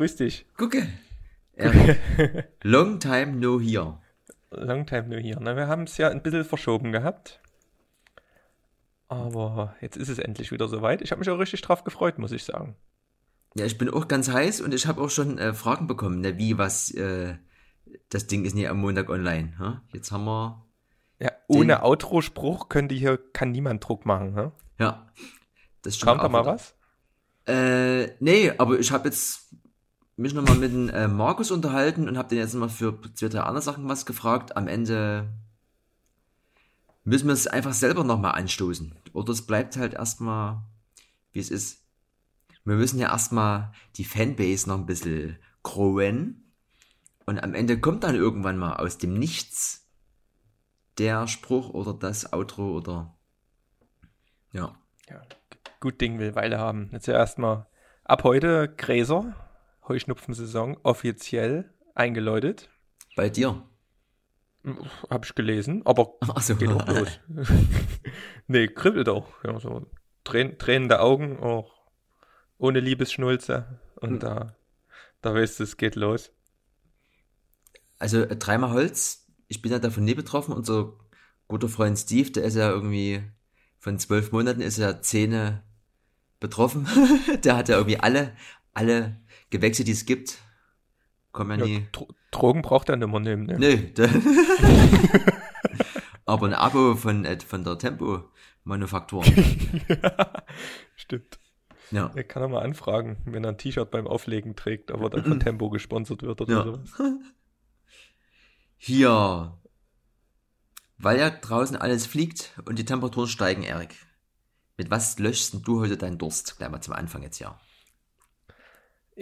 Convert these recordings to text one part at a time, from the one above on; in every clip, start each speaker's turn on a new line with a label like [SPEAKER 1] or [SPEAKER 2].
[SPEAKER 1] Grüß dich.
[SPEAKER 2] Gucke. Eric. Long time no here.
[SPEAKER 1] Long time no here. Na, wir haben es ja ein bisschen verschoben gehabt. Aber jetzt ist es endlich wieder soweit. Ich habe mich auch richtig drauf gefreut, muss ich sagen.
[SPEAKER 2] Ja, ich bin auch ganz heiß und ich habe auch schon äh, Fragen bekommen, ne, wie was äh, das Ding ist nie am Montag online. Ha? Jetzt haben wir.
[SPEAKER 1] Ja, ohne Outro-Spruch könnte hier kann niemand Druck machen. Ha?
[SPEAKER 2] Ja.
[SPEAKER 1] Das Kam da mal was?
[SPEAKER 2] Äh, nee, aber ich habe jetzt mich nochmal mit dem äh, Markus unterhalten und habe den jetzt nochmal für zwei, drei andere Sachen was gefragt. Am Ende müssen wir es einfach selber nochmal anstoßen. Oder es bleibt halt erstmal, wie es ist. Wir müssen ja erstmal die Fanbase noch ein bisschen growen. Und am Ende kommt dann irgendwann mal aus dem Nichts der Spruch oder das Outro oder ja.
[SPEAKER 1] ja gut Ding will Weile haben. Jetzt ja erstmal ab heute Gräser, Heuschnupfensaison offiziell eingeläutet.
[SPEAKER 2] Bei dir?
[SPEAKER 1] Hab ich gelesen, aber
[SPEAKER 2] Ach so.
[SPEAKER 1] geht auch los. nee, kribbelt auch. Ja, so Trän tränende Augen, auch ohne Liebesschnulze. Und hm. da, da weißt du, es geht los.
[SPEAKER 2] Also äh, dreimal Holz, ich bin ja davon nie betroffen. Unser guter Freund Steve, der ist ja irgendwie von zwölf Monaten ist er Zähne betroffen. der hat ja irgendwie alle, alle Gewächse, die es gibt, kommen ja, ja nie.
[SPEAKER 1] Drogen braucht er nicht mehr nehmen, ne?
[SPEAKER 2] Nee. Aber ein Abo von, äh, von der Tempo-Manufaktur.
[SPEAKER 1] ja, stimmt. Ja. Er kann er mal anfragen, wenn er ein T-Shirt beim Auflegen trägt, aber dann von Tempo gesponsert wird oder ja. sowas.
[SPEAKER 2] Hier. Weil ja draußen alles fliegt und die Temperaturen steigen, Erik. Mit was löschst du heute deinen Durst? Gleich mal zum Anfang jetzt, ja.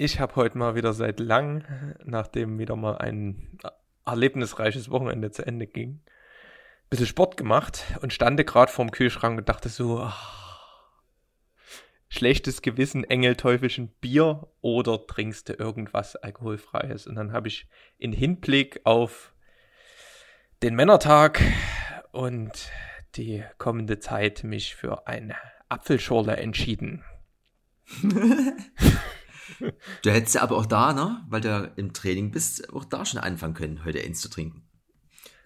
[SPEAKER 1] Ich habe heute mal wieder seit lang, nachdem wieder mal ein erlebnisreiches Wochenende zu Ende ging, ein bisschen Sport gemacht und stande gerade vorm Kühlschrank und dachte so, ach, schlechtes Gewissen, Engelteufelchen Bier oder trinkst du irgendwas Alkoholfreies? Und dann habe ich in Hinblick auf den Männertag und die kommende Zeit mich für eine Apfelschorle entschieden.
[SPEAKER 2] Du hättest ja aber auch da, ne, weil du im Training bist, auch da schon anfangen können, heute eins zu trinken.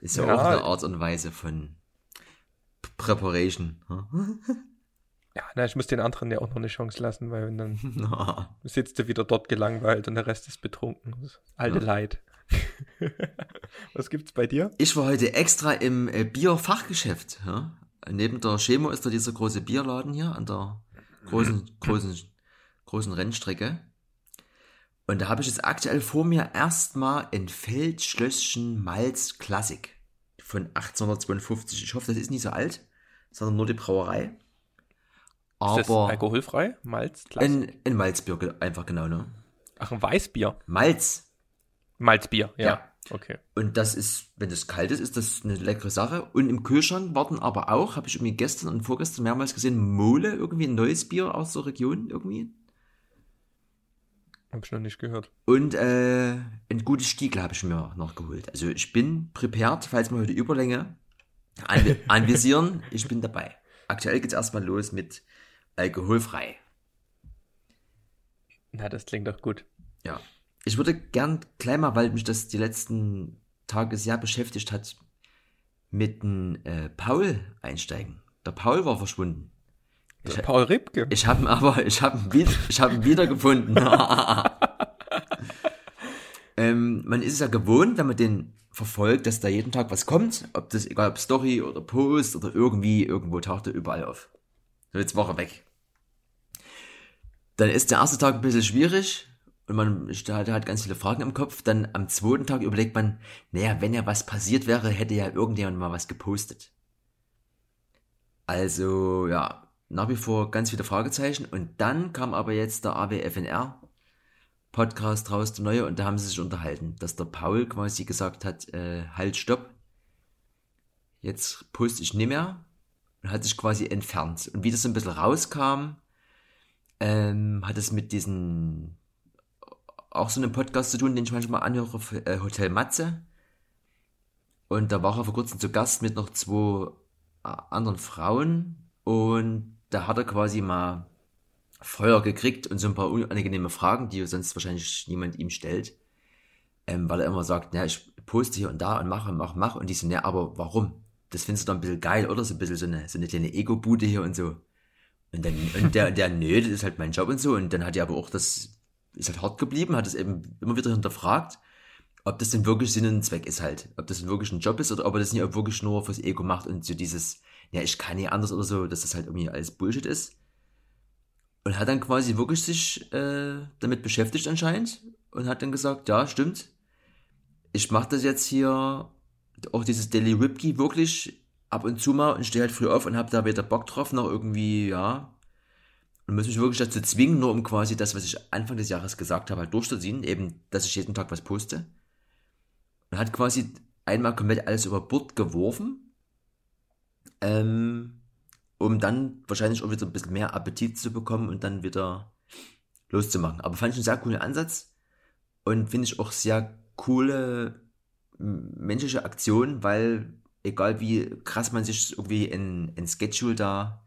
[SPEAKER 2] Ist ja, ja auch eine Art und Weise von Preparation. Hm?
[SPEAKER 1] Ja, na, ich muss den anderen ja auch noch eine Chance lassen, weil dann no. sitzt du wieder dort gelangweilt und der Rest ist betrunken. Das alte ja. Leid. Was gibt's bei dir?
[SPEAKER 2] Ich war heute extra im äh, Bierfachgeschäft. Ja? Neben der Chemo ist da dieser große Bierladen hier an der großen, großen, großen Rennstrecke. Und da habe ich jetzt aktuell vor mir erstmal ein Feldschlösschen Malz Klassik von 1852. Ich hoffe, das ist nicht so alt, sondern nur die Brauerei.
[SPEAKER 1] Aber ist das alkoholfrei? Malz
[SPEAKER 2] Klassik? Ein, ein Malzbier, einfach genau, ne?
[SPEAKER 1] Ach, ein Weißbier?
[SPEAKER 2] Malz.
[SPEAKER 1] Malzbier, ja. ja. Okay.
[SPEAKER 2] Und das ist, wenn das kalt ist, ist das eine leckere Sache. Und im Kühlschrank warten aber auch, habe ich irgendwie gestern und vorgestern mehrmals gesehen, Mole, irgendwie ein neues Bier aus der Region irgendwie.
[SPEAKER 1] Hab ich noch nicht gehört.
[SPEAKER 2] Und äh, ein gutes Stiegel habe ich mir noch geholt. Also ich bin prepared, falls wir heute Überlänge an anvisieren. ich bin dabei. Aktuell geht es erstmal los mit alkoholfrei.
[SPEAKER 1] Na, das klingt doch gut.
[SPEAKER 2] Ja. Ich würde gern gleich mal, weil mich das die letzten Tage sehr beschäftigt hat, mit dem äh, Paul einsteigen. Der Paul war verschwunden.
[SPEAKER 1] Ich, Paul Ripke.
[SPEAKER 2] Ich habe ihn aber, ich habe ihn, ich hab ihn wiedergefunden. ähm, man ist es ja gewohnt, wenn man den verfolgt, dass da jeden Tag was kommt, ob das, egal ob Story oder Post oder irgendwie, irgendwo taucht er überall auf. So, jetzt war er weg. Dann ist der erste Tag ein bisschen schwierig und man hat halt ganz viele Fragen im Kopf. Dann am zweiten Tag überlegt man, naja, wenn ja was passiert wäre, hätte ja irgendjemand mal was gepostet. Also, ja, nach wie vor ganz viele Fragezeichen. Und dann kam aber jetzt der AWFNR Podcast raus, der neue, und da haben sie sich unterhalten, dass der Paul quasi gesagt hat, äh, halt, stopp. Jetzt poste ich nicht mehr und hat sich quasi entfernt. Und wie das so ein bisschen rauskam, ähm, hat es mit diesen auch so einem Podcast zu tun, den ich manchmal anhöre, äh, Hotel Matze. Und da war er vor kurzem zu Gast mit noch zwei äh, anderen Frauen und da hat er quasi mal Feuer gekriegt und so ein paar unangenehme Fragen, die sonst wahrscheinlich niemand ihm stellt. Ähm, weil er immer sagt, na, ich poste hier und da und mache und mache. Und die so, ne, aber warum? Das findest du doch ein bisschen geil, oder? So ein bisschen so eine, so eine kleine Ego-Bude hier und so. Und dann, und der, der, nö, das ist halt mein Job und so. Und dann hat er aber auch das, ist halt hart geblieben, hat es eben immer wieder hinterfragt, ob das denn wirklich Sinn und Zweck ist halt. Ob das denn wirklich ein Job ist oder ob er das nicht wirklich nur fürs Ego macht und so dieses, ja, ich kann nicht anders oder so, dass das halt irgendwie alles Bullshit ist. Und hat dann quasi wirklich sich äh, damit beschäftigt anscheinend und hat dann gesagt, ja, stimmt. Ich mache das jetzt hier, auch dieses Daily Ripkey wirklich ab und zu mal und stehe halt früh auf und habe da wieder Bock drauf, noch irgendwie, ja, und muss mich wirklich dazu zwingen, nur um quasi das, was ich Anfang des Jahres gesagt habe, halt durchzuziehen, eben, dass ich jeden Tag was poste. Und hat quasi einmal komplett alles über Bord geworfen, ähm, um dann wahrscheinlich auch wieder ein bisschen mehr Appetit zu bekommen und dann wieder loszumachen. Aber fand ich einen sehr coolen Ansatz und finde ich auch sehr coole menschliche Aktion, weil egal wie krass man sich irgendwie in, in Schedule da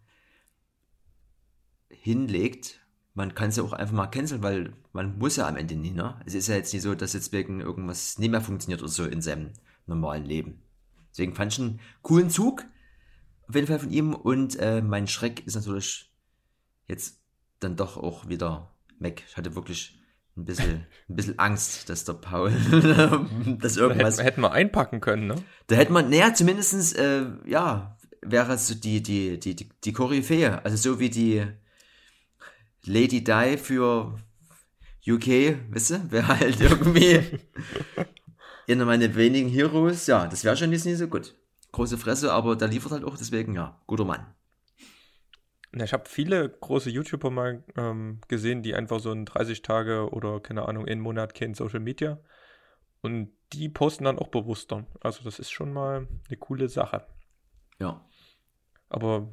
[SPEAKER 2] hinlegt, man kann es ja auch einfach mal canceln, weil man muss ja am Ende nie, ne? Es ist ja jetzt nicht so, dass jetzt wegen irgendwas nicht mehr funktioniert oder so in seinem normalen Leben. Deswegen fand ich einen coolen Zug auf jeden Fall von ihm und äh, mein Schreck ist natürlich jetzt dann doch auch wieder weg. Ich hatte wirklich ein bisschen, ein bisschen Angst, dass der Paul, dass irgendwas.
[SPEAKER 1] Hätten, hätten wir einpacken können, ne?
[SPEAKER 2] Da hätte man, naja, zumindestens, äh, ja, wäre es so die, die, die, die, die Koryphäe. Also so wie die Lady Di für UK, wisst ihr? Wäre halt irgendwie einer meiner wenigen Heroes. Ja, das wäre schon nicht so gut große Fresse, aber der liefert halt auch, deswegen ja, guter Mann.
[SPEAKER 1] Ich habe viele große YouTuber mal ähm, gesehen, die einfach so in 30 Tage oder keine Ahnung, einen Monat kennen Social Media. Und die posten dann auch bewusster. Also das ist schon mal eine coole Sache.
[SPEAKER 2] Ja.
[SPEAKER 1] Aber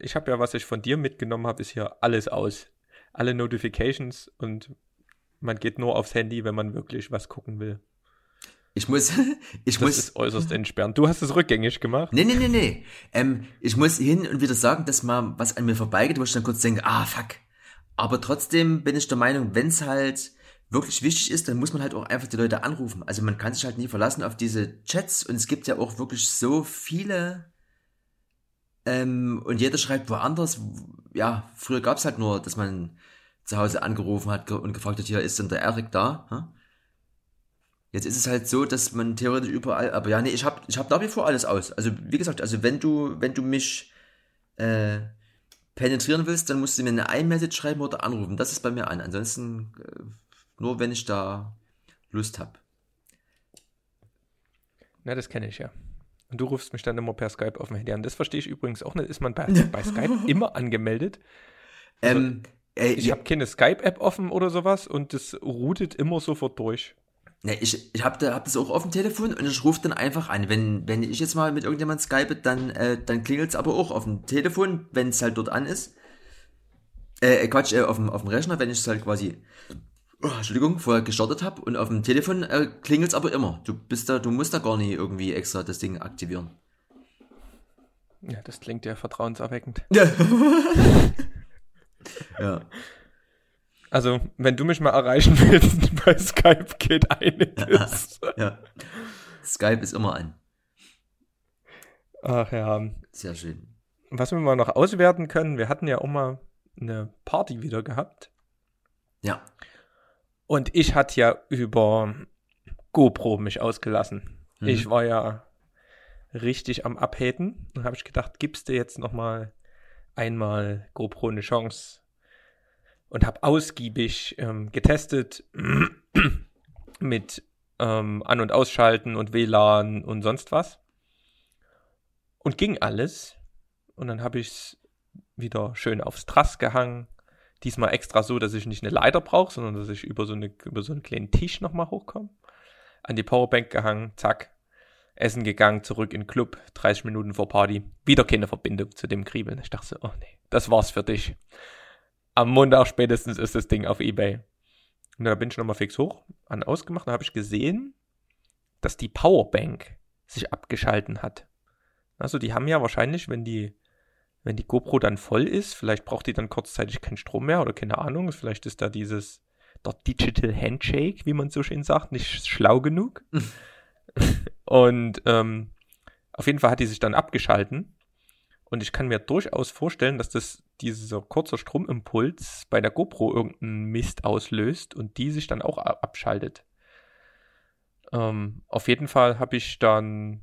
[SPEAKER 1] ich habe ja, was ich von dir mitgenommen habe, ist hier alles aus. Alle Notifications und man geht nur aufs Handy, wenn man wirklich was gucken will.
[SPEAKER 2] Ich muss, ich
[SPEAKER 1] das
[SPEAKER 2] muss.
[SPEAKER 1] ist äußerst entsperrend. Du hast es rückgängig gemacht.
[SPEAKER 2] Nee, nee, nee, nee. Ähm, ich muss hin und wieder sagen, dass mal was an mir vorbeigeht, wo ich dann kurz denke, ah, fuck. Aber trotzdem bin ich der Meinung, wenn es halt wirklich wichtig ist, dann muss man halt auch einfach die Leute anrufen. Also man kann sich halt nie verlassen auf diese Chats und es gibt ja auch wirklich so viele ähm, und jeder schreibt woanders. Ja, früher gab es halt nur, dass man zu Hause angerufen hat und gefragt hat, hier ist denn der Erik da? Hm? Jetzt ist es halt so, dass man theoretisch überall, aber ja, nee, ich habe ich hab nach wie vor alles aus. Also wie gesagt, also wenn du, wenn du mich äh, penetrieren willst, dann musst du mir eine iMessage schreiben oder anrufen. Das ist bei mir an. Ansonsten äh, nur, wenn ich da Lust habe.
[SPEAKER 1] Na, das kenne ich ja. Und du rufst mich dann immer per Skype auf dem Handy an. Das verstehe ich übrigens auch nicht. Ist man bei, bei Skype immer angemeldet?
[SPEAKER 2] Also, ähm,
[SPEAKER 1] äh, ich ja. habe keine Skype-App offen oder sowas und das routet immer sofort durch.
[SPEAKER 2] Ne, ich, ich habe da, hab das auch auf dem Telefon und ich rufe dann einfach an. Wenn, wenn ich jetzt mal mit irgendjemand skype, dann, äh, dann klingelt es aber auch auf dem Telefon, wenn es halt dort an ist. Äh, äh, Quatsch, äh, auf, dem, auf dem Rechner, wenn ich es halt quasi, oh, Entschuldigung, vorher gestartet habe und auf dem Telefon äh, klingelt es aber immer. Du bist da, du musst da gar nicht irgendwie extra das Ding aktivieren.
[SPEAKER 1] Ja, das klingt ja vertrauenserweckend.
[SPEAKER 2] Ja.
[SPEAKER 1] Also, wenn du mich mal erreichen willst, bei Skype geht einiges.
[SPEAKER 2] Ja, ja. Skype ist immer an.
[SPEAKER 1] Ach ja.
[SPEAKER 2] Sehr schön.
[SPEAKER 1] Was wir mal noch auswerten können, wir hatten ja auch mal eine Party wieder gehabt.
[SPEAKER 2] Ja.
[SPEAKER 1] Und ich hatte ja über GoPro mich ausgelassen. Mhm. Ich war ja richtig am Abhäten. Dann habe ich gedacht, gibst du jetzt noch mal einmal GoPro eine Chance, und habe ausgiebig ähm, getestet mit ähm, An- und Ausschalten und WLAN und sonst was. Und ging alles. Und dann habe ich es wieder schön aufs Trass gehangen. Diesmal extra so, dass ich nicht eine Leiter brauche, sondern dass ich über so, eine, über so einen kleinen Tisch nochmal hochkomme. An die Powerbank gehangen, zack. Essen gegangen, zurück in den Club, 30 Minuten vor Party. Wieder keine Verbindung zu dem Kriebeln. Ich dachte so, oh nee, das war's für dich am Montag spätestens ist das Ding auf Ebay. Und da bin ich nochmal fix hoch, an ausgemacht, da habe ich gesehen, dass die Powerbank sich abgeschalten hat. Also die haben ja wahrscheinlich, wenn die wenn die GoPro dann voll ist, vielleicht braucht die dann kurzzeitig keinen Strom mehr oder keine Ahnung, vielleicht ist da dieses der Digital Handshake, wie man so schön sagt, nicht schlau genug. und ähm, auf jeden Fall hat die sich dann abgeschalten. Und ich kann mir durchaus vorstellen, dass das dieser kurze Stromimpuls bei der GoPro irgendeinen Mist auslöst und die sich dann auch abschaltet. Ähm, auf jeden Fall habe ich dann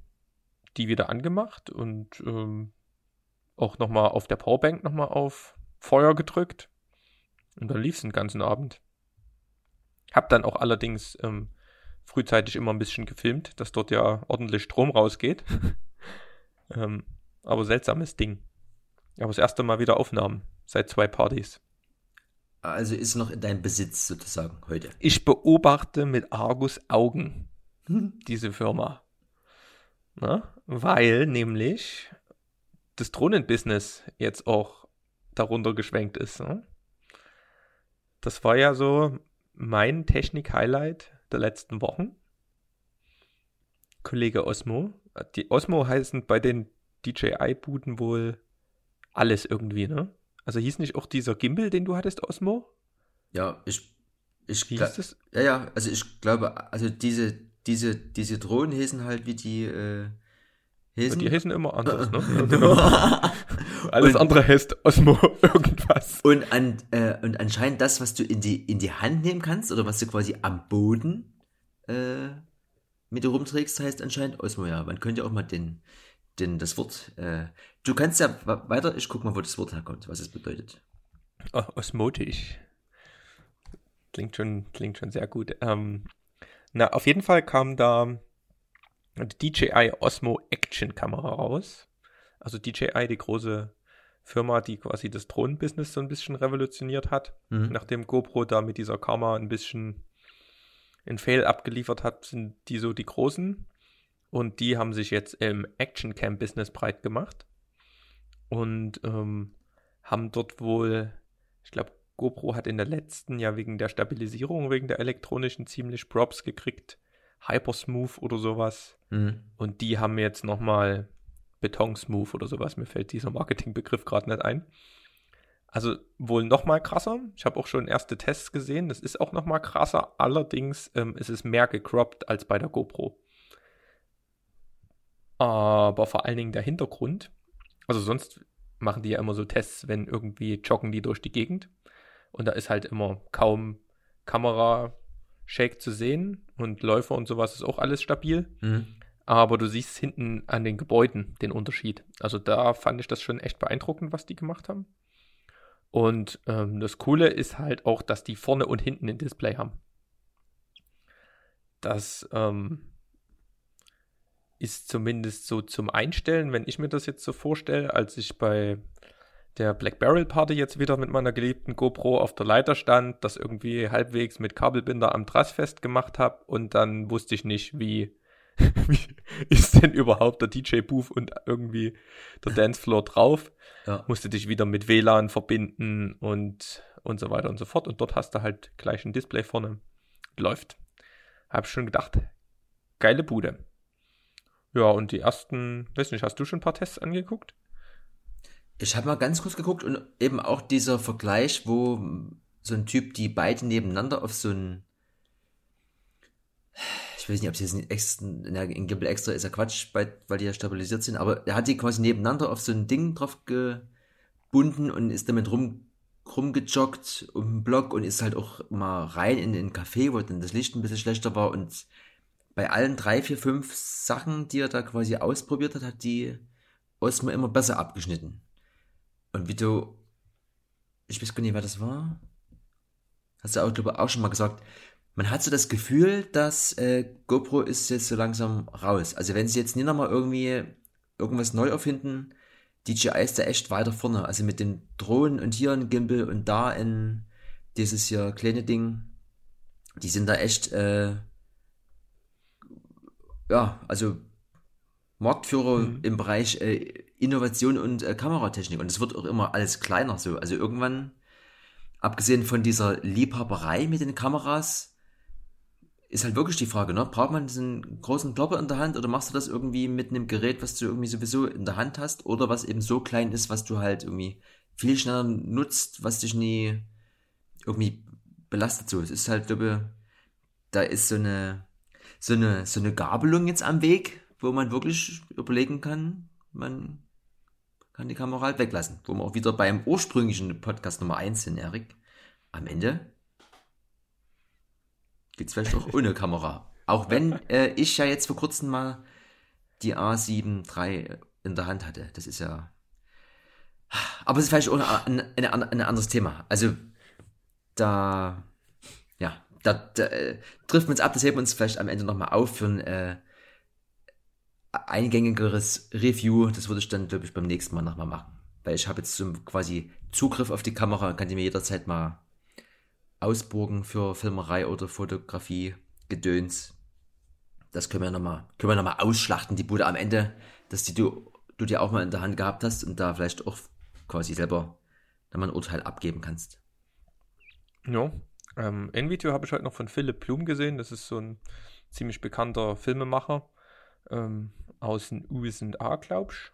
[SPEAKER 1] die wieder angemacht und ähm, auch nochmal auf der Powerbank nochmal auf Feuer gedrückt. Und dann lief es den ganzen Abend. Hab dann auch allerdings ähm, frühzeitig immer ein bisschen gefilmt, dass dort ja ordentlich Strom rausgeht. ähm, aber seltsames Ding. Aber das erste Mal wieder Aufnahmen seit zwei Partys.
[SPEAKER 2] Also ist noch in deinem Besitz sozusagen heute.
[SPEAKER 1] Ich beobachte mit Argus Augen diese Firma. Na? Weil nämlich das Drohnenbusiness jetzt auch darunter geschwenkt ist. Ne? Das war ja so mein Technik-Highlight der letzten Wochen. Kollege Osmo. Die Osmo heißen bei den DJI-Buden wohl alles irgendwie, ne? Also hieß nicht auch dieser Gimbal, den du hattest, Osmo?
[SPEAKER 2] Ja, ich, ich das? Ja, ja, also ich glaube, also diese, diese, diese Drohnen hießen halt wie die, äh,
[SPEAKER 1] Hesen? Die heißen immer anders, ne? Alles und, andere heißt Osmo irgendwas.
[SPEAKER 2] Und, an, äh, und anscheinend das, was du in die, in die Hand nehmen kannst oder was du quasi am Boden äh, mit dir rumträgst, heißt anscheinend Osmo, ja. Man könnte auch mal den, den, das Wort. Äh, du kannst ja weiter, ich guck mal, wo das Wort herkommt, was es bedeutet.
[SPEAKER 1] Oh, osmotisch. Klingt schon, klingt schon sehr gut. Ähm, na, auf jeden Fall kam da die DJI Osmo Action Kamera raus. Also DJI, die große Firma, die quasi das Drohnenbusiness so ein bisschen revolutioniert hat. Mhm. Nachdem GoPro da mit dieser Kamera ein bisschen in Fail abgeliefert hat, sind die so die großen. Und die haben sich jetzt im Action Cam Business breit gemacht. Und ähm, haben dort wohl, ich glaube, GoPro hat in der letzten ja wegen der Stabilisierung, wegen der elektronischen ziemlich Props gekriegt. Hypersmooth oder sowas. Mhm. Und die haben jetzt nochmal Betonsmooth oder sowas. Mir fällt dieser Marketingbegriff gerade nicht ein. Also wohl nochmal krasser. Ich habe auch schon erste Tests gesehen. Das ist auch nochmal krasser. Allerdings ähm, ist es mehr gecroppt als bei der GoPro. Aber vor allen Dingen der Hintergrund. Also sonst machen die ja immer so Tests, wenn irgendwie joggen die durch die Gegend. Und da ist halt immer kaum Kamera Shake zu sehen und Läufer und sowas ist auch alles stabil. Mhm. Aber du siehst hinten an den Gebäuden den Unterschied. Also da fand ich das schon echt beeindruckend, was die gemacht haben. Und ähm, das Coole ist halt auch, dass die vorne und hinten ein Display haben. Das ähm, ist zumindest so zum Einstellen, wenn ich mir das jetzt so vorstelle, als ich bei der Black Barrel Party jetzt wieder mit meiner geliebten GoPro auf der Leiter stand, das irgendwie halbwegs mit Kabelbinder am Trass festgemacht habe und dann wusste ich nicht, wie, wie ist denn überhaupt der DJ-Booth und irgendwie der Dancefloor drauf. Ja. Musste dich wieder mit WLAN verbinden und, und so weiter und so fort. Und dort hast du halt gleich ein Display vorne. Läuft. Hab schon gedacht, geile Bude. Ja, und die ersten, weiß nicht, hast du schon ein paar Tests angeguckt?
[SPEAKER 2] Ich habe mal ganz kurz geguckt und eben auch dieser Vergleich, wo so ein Typ die beiden nebeneinander auf so ein ich weiß nicht, ob sie jetzt extra, in Gimbal extra ist ja Quatsch, weil die ja stabilisiert sind, aber er hat die quasi nebeneinander auf so ein Ding drauf gebunden und ist damit rum, rumgejoggt um den Block und ist halt auch mal rein in den Café, wo dann das Licht ein bisschen schlechter war und bei allen drei, vier, fünf Sachen, die er da quasi ausprobiert hat, hat die Osmo immer besser abgeschnitten. Und wie du, ich weiß gar nicht, wer das war. Hast du auch, glaube ich, auch schon mal gesagt. Man hat so das Gefühl, dass äh, GoPro ist jetzt so langsam raus. Also wenn sie jetzt nie nochmal irgendwie irgendwas neu erfinden, DJI ist da echt weiter vorne. Also mit den Drohnen und hier ein Gimbal und da ein dieses hier kleine Ding. Die sind da echt, äh, ja, also Marktführer mhm. im Bereich äh, Innovation und äh, Kameratechnik. Und es wird auch immer alles kleiner so. Also irgendwann, abgesehen von dieser Liebhaberei mit den Kameras, ist halt wirklich die Frage, ne? Braucht man diesen großen Klopper in der Hand oder machst du das irgendwie mit einem Gerät, was du irgendwie sowieso in der Hand hast oder was eben so klein ist, was du halt irgendwie viel schneller nutzt, was dich nie irgendwie belastet so. Es ist halt, glaube da ist so eine, so eine, so eine Gabelung jetzt am Weg, wo man wirklich überlegen kann, man kann die Kamera halt weglassen. Wo wir auch wieder beim ursprünglichen Podcast Nummer 1 sind, Erik. Am Ende geht es vielleicht auch ohne Kamera. Auch wenn äh, ich ja jetzt vor kurzem mal die A7 III in der Hand hatte. Das ist ja. Aber es ist vielleicht auch ein, ein, ein, ein anderes Thema. Also, da. Da, da äh, trifft man uns ab. Das heben wir uns vielleicht am Ende nochmal auf für ein äh, eingängigeres Review. Das würde ich dann, glaube ich, beim nächsten Mal nochmal machen. Weil ich habe jetzt so quasi Zugriff auf die Kamera kann die mir jederzeit mal ausburgen für Filmerei oder Fotografie, Gedöns. Das können wir nochmal, können wir nochmal ausschlachten, die Bude am Ende, dass die du, du dir auch mal in der Hand gehabt hast und da vielleicht auch quasi selber dann mal ein Urteil abgeben kannst.
[SPEAKER 1] Ja, ähm, ein Video habe ich heute noch von Philipp Blum gesehen. Das ist so ein ziemlich bekannter Filmemacher ähm, aus den USA, glaube ich.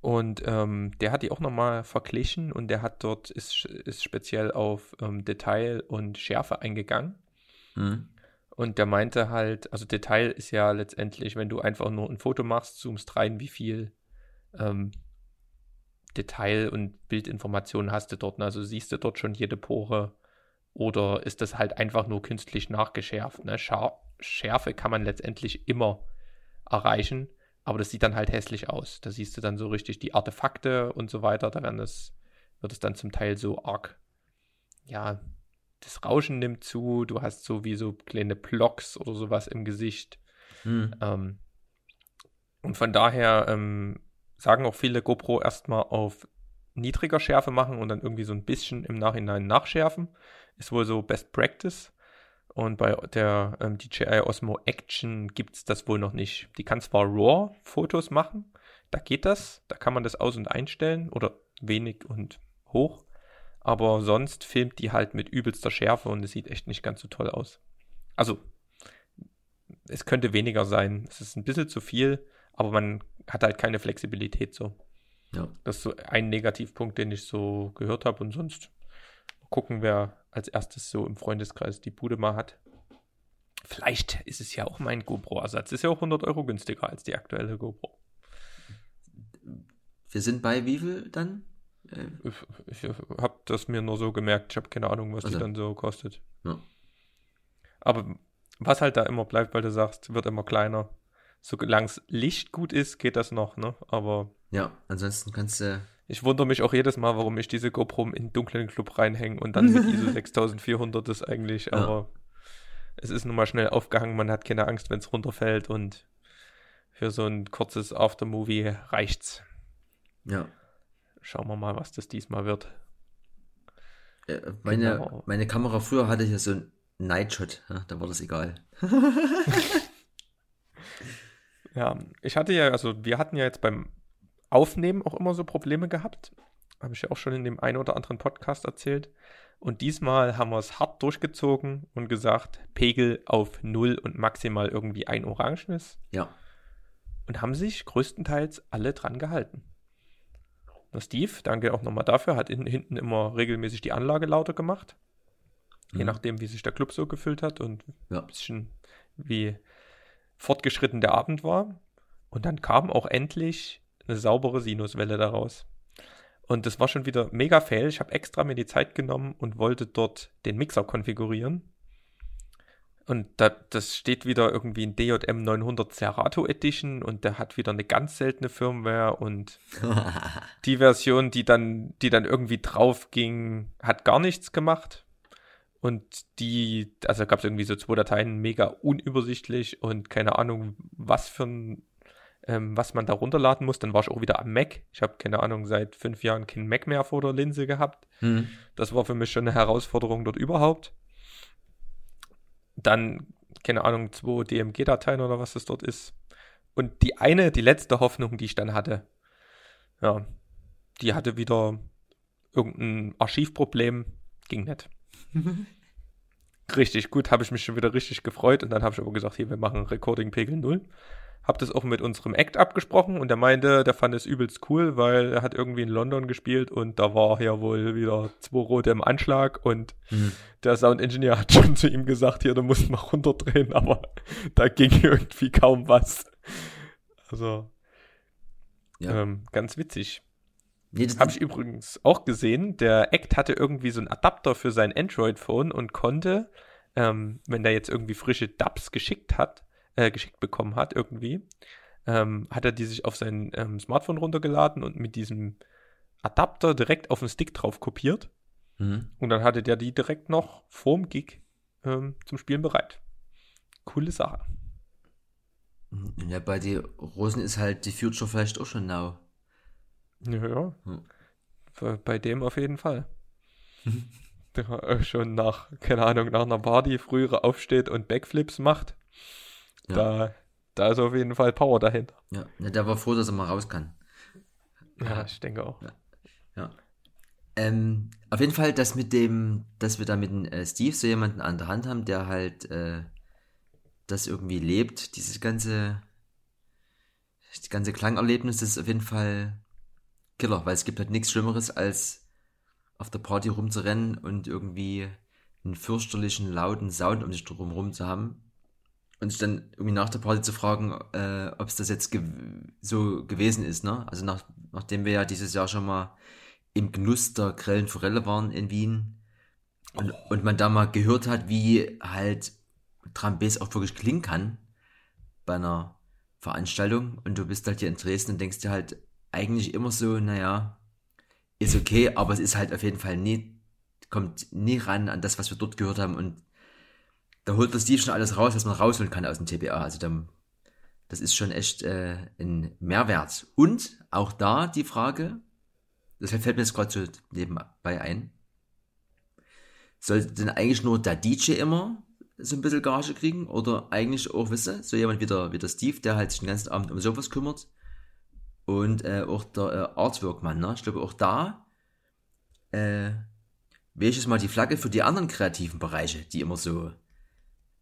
[SPEAKER 1] Und ähm, der hat die auch nochmal verglichen und der hat dort, ist, ist speziell auf ähm, Detail und Schärfe eingegangen. Mhm. Und der meinte halt, also Detail ist ja letztendlich, wenn du einfach nur ein Foto machst, zoomst rein, wie viel ähm, Detail und Bildinformationen hast du dort. Also siehst du dort schon jede Pore oder ist das halt einfach nur künstlich nachgeschärft. Ne? Schärfe kann man letztendlich immer erreichen. Aber das sieht dann halt hässlich aus. Da siehst du dann so richtig die Artefakte und so weiter. Da werden das, wird es dann zum Teil so arg, ja, das Rauschen nimmt zu. Du hast so wie so kleine Blocks oder sowas im Gesicht. Hm. Ähm, und von daher ähm, sagen auch viele GoPro erstmal auf niedriger Schärfe machen und dann irgendwie so ein bisschen im Nachhinein nachschärfen. Ist wohl so Best Practice. Und bei der ähm, DJI Osmo Action gibt es das wohl noch nicht. Die kann zwar RAW-Fotos machen, da geht das, da kann man das aus- und einstellen oder wenig und hoch, aber sonst filmt die halt mit übelster Schärfe und es sieht echt nicht ganz so toll aus. Also, es könnte weniger sein, es ist ein bisschen zu viel, aber man hat halt keine Flexibilität so. Ja. Das ist so ein Negativpunkt, den ich so gehört habe und sonst gucken, wer als erstes so im Freundeskreis die Bude mal hat. Vielleicht ist es ja auch mein GoPro-Ersatz. Ist ja auch 100 Euro günstiger als die aktuelle GoPro.
[SPEAKER 2] Wir sind bei wie viel dann?
[SPEAKER 1] Ich, ich habe das mir nur so gemerkt. Ich habe keine Ahnung, was also. die dann so kostet. Ja. Aber was halt da immer bleibt, weil du sagst, wird immer kleiner. Solange es Licht gut ist, geht das noch, ne? Aber.
[SPEAKER 2] Ja, ansonsten kannst du
[SPEAKER 1] ich wundere mich auch jedes Mal, warum ich diese GoPro in dunklen Club reinhänge und dann mit ISO 6400 ist eigentlich, ja. aber es ist nun mal schnell aufgehangen, man hat keine Angst, wenn es runterfällt und für so ein kurzes Aftermovie reicht's.
[SPEAKER 2] Ja.
[SPEAKER 1] Schauen wir mal, was das diesmal wird.
[SPEAKER 2] Ja, meine, genau. meine Kamera früher hatte ja so ein Nightshot, ja, da war das egal.
[SPEAKER 1] ja, ich hatte ja, also wir hatten ja jetzt beim Aufnehmen auch immer so Probleme gehabt. Habe ich ja auch schon in dem einen oder anderen Podcast erzählt. Und diesmal haben wir es hart durchgezogen und gesagt, Pegel auf Null und maximal irgendwie ein Orangenes.
[SPEAKER 2] Ja.
[SPEAKER 1] Und haben sich größtenteils alle dran gehalten. Und Steve, danke auch nochmal dafür, hat in, hinten immer regelmäßig die Anlage lauter gemacht. Mhm. Je nachdem, wie sich der Club so gefüllt hat und ja. ein bisschen wie fortgeschritten der Abend war. Und dann kam auch endlich eine saubere Sinuswelle daraus. Und das war schon wieder mega fail. Ich habe extra mir die Zeit genommen und wollte dort den Mixer konfigurieren. Und da, das steht wieder irgendwie in DJM 900 Serato Edition und der hat wieder eine ganz seltene Firmware und die Version, die dann, die dann irgendwie drauf ging, hat gar nichts gemacht. Und die, also gab es irgendwie so zwei Dateien, mega unübersichtlich und keine Ahnung, was für ein ähm, was man da runterladen muss. Dann war ich auch wieder am Mac. Ich habe keine Ahnung, seit fünf Jahren kein Mac mehr vor der Linse gehabt. Hm. Das war für mich schon eine Herausforderung dort überhaupt. Dann, keine Ahnung, zwei DMG-Dateien oder was das dort ist. Und die eine, die letzte Hoffnung, die ich dann hatte, ja, die hatte wieder irgendein Archivproblem, ging nicht. Richtig gut, habe ich mich schon wieder richtig gefreut und dann habe ich aber gesagt, hier, wir machen Recording-Pegel 0. Hab das auch mit unserem Act abgesprochen und der meinte, der fand es übelst cool, weil er hat irgendwie in London gespielt und da war ja wohl wieder zwei Rote im Anschlag und
[SPEAKER 2] Mhm.
[SPEAKER 1] der Sound-Engineer hat schon zu ihm gesagt, hier, du musst mal runterdrehen, aber da ging irgendwie kaum was. Also,
[SPEAKER 2] Ja.
[SPEAKER 1] ähm, ganz witzig.
[SPEAKER 2] Nee,
[SPEAKER 1] Habe ich übrigens auch gesehen, der Act hatte irgendwie so einen Adapter für sein Android-Phone und konnte, ähm, wenn der jetzt irgendwie frische Dubs geschickt hat, äh, geschickt bekommen hat irgendwie, ähm, hat er die sich auf sein ähm, Smartphone runtergeladen und mit diesem Adapter direkt auf den Stick drauf kopiert.
[SPEAKER 2] Mhm.
[SPEAKER 1] Und dann hatte der die direkt noch vorm Gig ähm, zum Spielen bereit. Coole Sache.
[SPEAKER 2] Mhm. Ja, bei den Rosen ist halt die Future vielleicht auch schon now.
[SPEAKER 1] Ja, ja.
[SPEAKER 2] Hm.
[SPEAKER 1] Bei- dem auf jeden Fall. Der äh, schon nach, keine Ahnung, nach einer Party früher aufsteht und Backflips macht.
[SPEAKER 2] Ja.
[SPEAKER 1] Da, da ist auf jeden Fall Power dahinter.
[SPEAKER 2] Ja, ja der war froh, dass er mal raus kann.
[SPEAKER 1] Ja, ich denke auch.
[SPEAKER 2] Ja. Ähm, auf jeden Fall, das mit dem, dass wir da mit dem, äh, Steve so jemanden an der Hand haben, der halt äh, das irgendwie lebt, dieses ganze, das ganze Klangerlebnis, das ist auf jeden Fall Killer, weil es gibt halt nichts Schlimmeres, als auf der Party rumzurennen und irgendwie einen fürchterlichen, lauten Sound um sich drum rum zu haben. Und sich dann irgendwie nach der Party zu fragen, äh, ob es das jetzt gew so gewesen ist, ne? Also nach, nachdem wir ja dieses Jahr schon mal im Genuss der grellen Forelle waren in Wien und, und man da mal gehört hat, wie halt Trambes auch wirklich klingen kann bei einer Veranstaltung und du bist halt hier in Dresden und denkst dir halt eigentlich immer so, naja, ist okay, aber es ist halt auf jeden Fall nie, kommt nie ran an das, was wir dort gehört haben und da holt der Steve schon alles raus, was man rausholen kann aus dem TBA. Also dann, das ist schon echt äh, ein Mehrwert. Und auch da die Frage, das fällt mir jetzt gerade so nebenbei ein, sollte denn eigentlich nur der DJ immer so ein bisschen Gage kriegen oder eigentlich auch, wisst ihr, so jemand wie der, wie der Steve, der halt sich den ganzen Abend um sowas kümmert und äh, auch der äh, Artwork-Mann, ne? Ich glaube auch da äh, welches mal die Flagge für die anderen kreativen Bereiche, die immer so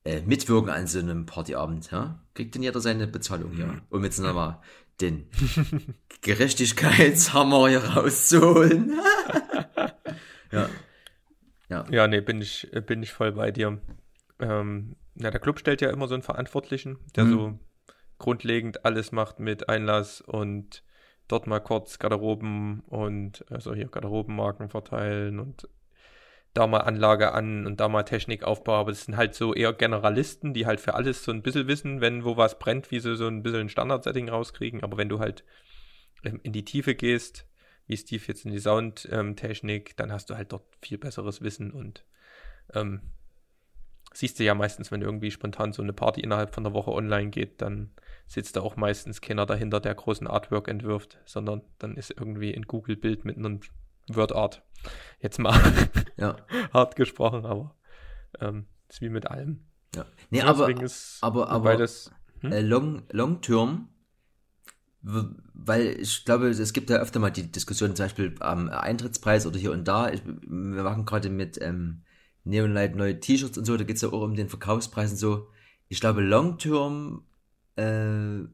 [SPEAKER 2] äh, mitwirken an so einem Partyabend, ja? Kriegt denn jeder seine Bezahlung hier? Um jetzt nochmal den Gerechtigkeitshammer hier rauszuholen. ja. Ja.
[SPEAKER 1] Ja, nee, bin ich, äh, bin ich voll bei dir. Ähm, na, der Club stellt ja immer so einen Verantwortlichen, der
[SPEAKER 2] Mhm.
[SPEAKER 1] so grundlegend alles macht mit Einlass und dort mal kurz Garderoben und also hier Garderobenmarken verteilen und da mal Anlage an und da mal Technikaufbau, aber das sind halt so eher Generalisten, die halt für alles so ein bisschen wissen, wenn wo was brennt, wie sie so ein bisschen ein Standardsetting rauskriegen, aber wenn du halt ähm, in die Tiefe gehst, wie Steve jetzt in die Soundtechnik, dann hast du halt dort viel besseres Wissen und ähm, siehst du ja meistens, wenn irgendwie spontan so eine Party innerhalb von einer Woche online geht, dann sitzt da auch meistens keiner dahinter, der großen Artwork entwirft, sondern dann ist irgendwie ein Google-Bild mit einem WordArt. Jetzt mal
[SPEAKER 2] Ja.
[SPEAKER 1] hart gesprochen, aber ähm, ist wie mit allem.
[SPEAKER 2] ja. Nee, aber,
[SPEAKER 1] ist
[SPEAKER 2] aber, aber,
[SPEAKER 1] das Hm?
[SPEAKER 2] äh, long, long term, weil ich glaube, es gibt ja öfter mal die Diskussion, zum Beispiel am Eintrittspreis oder hier und da. Ich, wir machen gerade mit ähm, Neonlight neue T-Shirts und so, da geht es ja auch um den Verkaufspreis und so. Ich glaube, long term, äh, wenn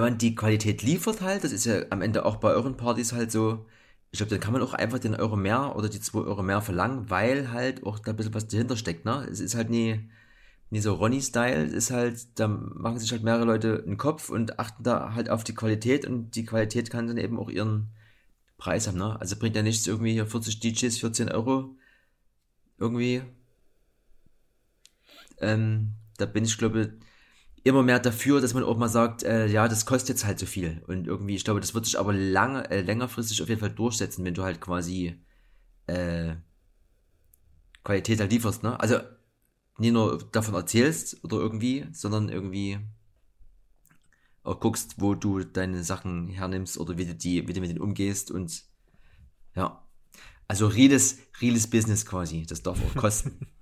[SPEAKER 2] man die Qualität liefert halt, das ist ja am Ende auch bei euren Partys halt so, ich glaube, dann kann man auch einfach den Euro mehr oder die 2 Euro mehr verlangen, weil halt auch da ein bisschen was dahinter steckt, ne? Es ist halt nie, nie so Ronny-Style, es ist halt, da machen sich halt mehrere Leute einen Kopf und achten da halt auf die Qualität und die Qualität kann dann eben auch ihren Preis haben, ne? Also bringt ja nichts irgendwie hier 40 DJs, 14 Euro irgendwie. Ähm, da bin ich, glaube immer mehr dafür, dass man auch mal sagt, äh, ja, das kostet jetzt halt so viel. Und irgendwie, ich glaube, das wird sich aber lange, äh, längerfristig auf jeden Fall durchsetzen, wenn du halt quasi äh, Qualität halt lieferst, ne? Also nicht nur davon erzählst oder irgendwie, sondern irgendwie auch guckst, wo du deine Sachen hernimmst oder wie du die, wie du mit denen umgehst und ja. Also reales, reales Business quasi. Das darf auch kosten.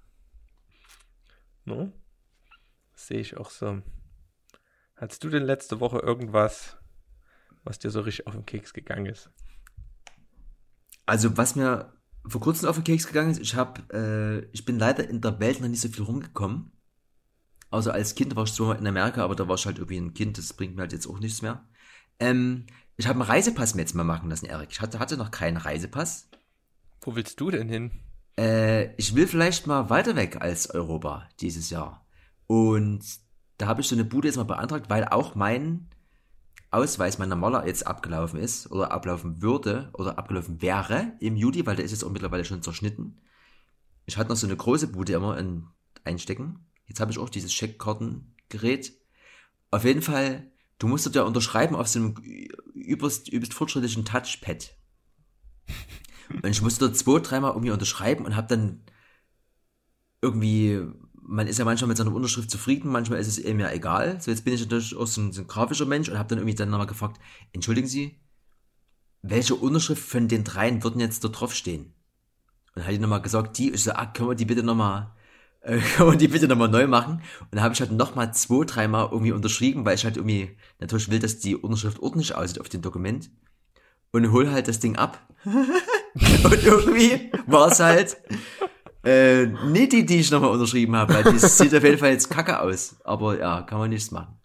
[SPEAKER 1] No? Sehe ich auch so. Hattest du denn letzte Woche irgendwas, was dir so richtig auf den Keks gegangen ist?
[SPEAKER 2] Also was mir vor kurzem auf den Keks gegangen ist, ich habe, äh, ich bin leider in der Welt noch nicht so viel rumgekommen. Also als Kind war ich zwar in Amerika, aber da war ich halt irgendwie ein Kind, das bringt mir halt jetzt auch nichts mehr. Ähm, ich habe einen Reisepass mir jetzt mal machen lassen, Erik. Ich hatte, hatte noch keinen Reisepass.
[SPEAKER 1] Wo willst du denn hin?
[SPEAKER 2] Äh, ich will vielleicht mal weiter weg als Europa dieses Jahr. Und da habe ich so eine Bude jetzt mal beantragt, weil auch mein Ausweis, mein normaler jetzt abgelaufen ist oder ablaufen würde oder abgelaufen wäre im Juli, weil der ist jetzt auch mittlerweile schon zerschnitten. Ich hatte noch so eine große Bude immer in, einstecken. Jetzt habe ich auch dieses Scheckkartengerät. Auf jeden Fall, du musst dort ja unterschreiben auf so einem übelst, übelst fortschrittlichen Touchpad. Und ich musste dort zwei, dreimal irgendwie unterschreiben und habe dann irgendwie, man ist ja manchmal mit seiner Unterschrift zufrieden, manchmal ist es eben ja egal. So, jetzt bin ich natürlich auch so ein, so ein grafischer Mensch und habe dann irgendwie dann nochmal gefragt, entschuldigen Sie, welche Unterschrift von den dreien würden jetzt da drauf stehen? Und hat die nochmal gesagt, die, ich so, ah, können wir die bitte nochmal, äh, können wir die bitte nochmal neu machen? Und dann habe ich halt nochmal zwei, dreimal irgendwie unterschrieben, weil ich halt irgendwie natürlich will, dass die Unterschrift ordentlich aussieht auf dem Dokument. Und hol halt das Ding ab. und irgendwie war es halt äh, nicht die, die ich nochmal unterschrieben habe, weil die sieht auf jeden Fall jetzt kacke aus. Aber ja, kann man nichts machen.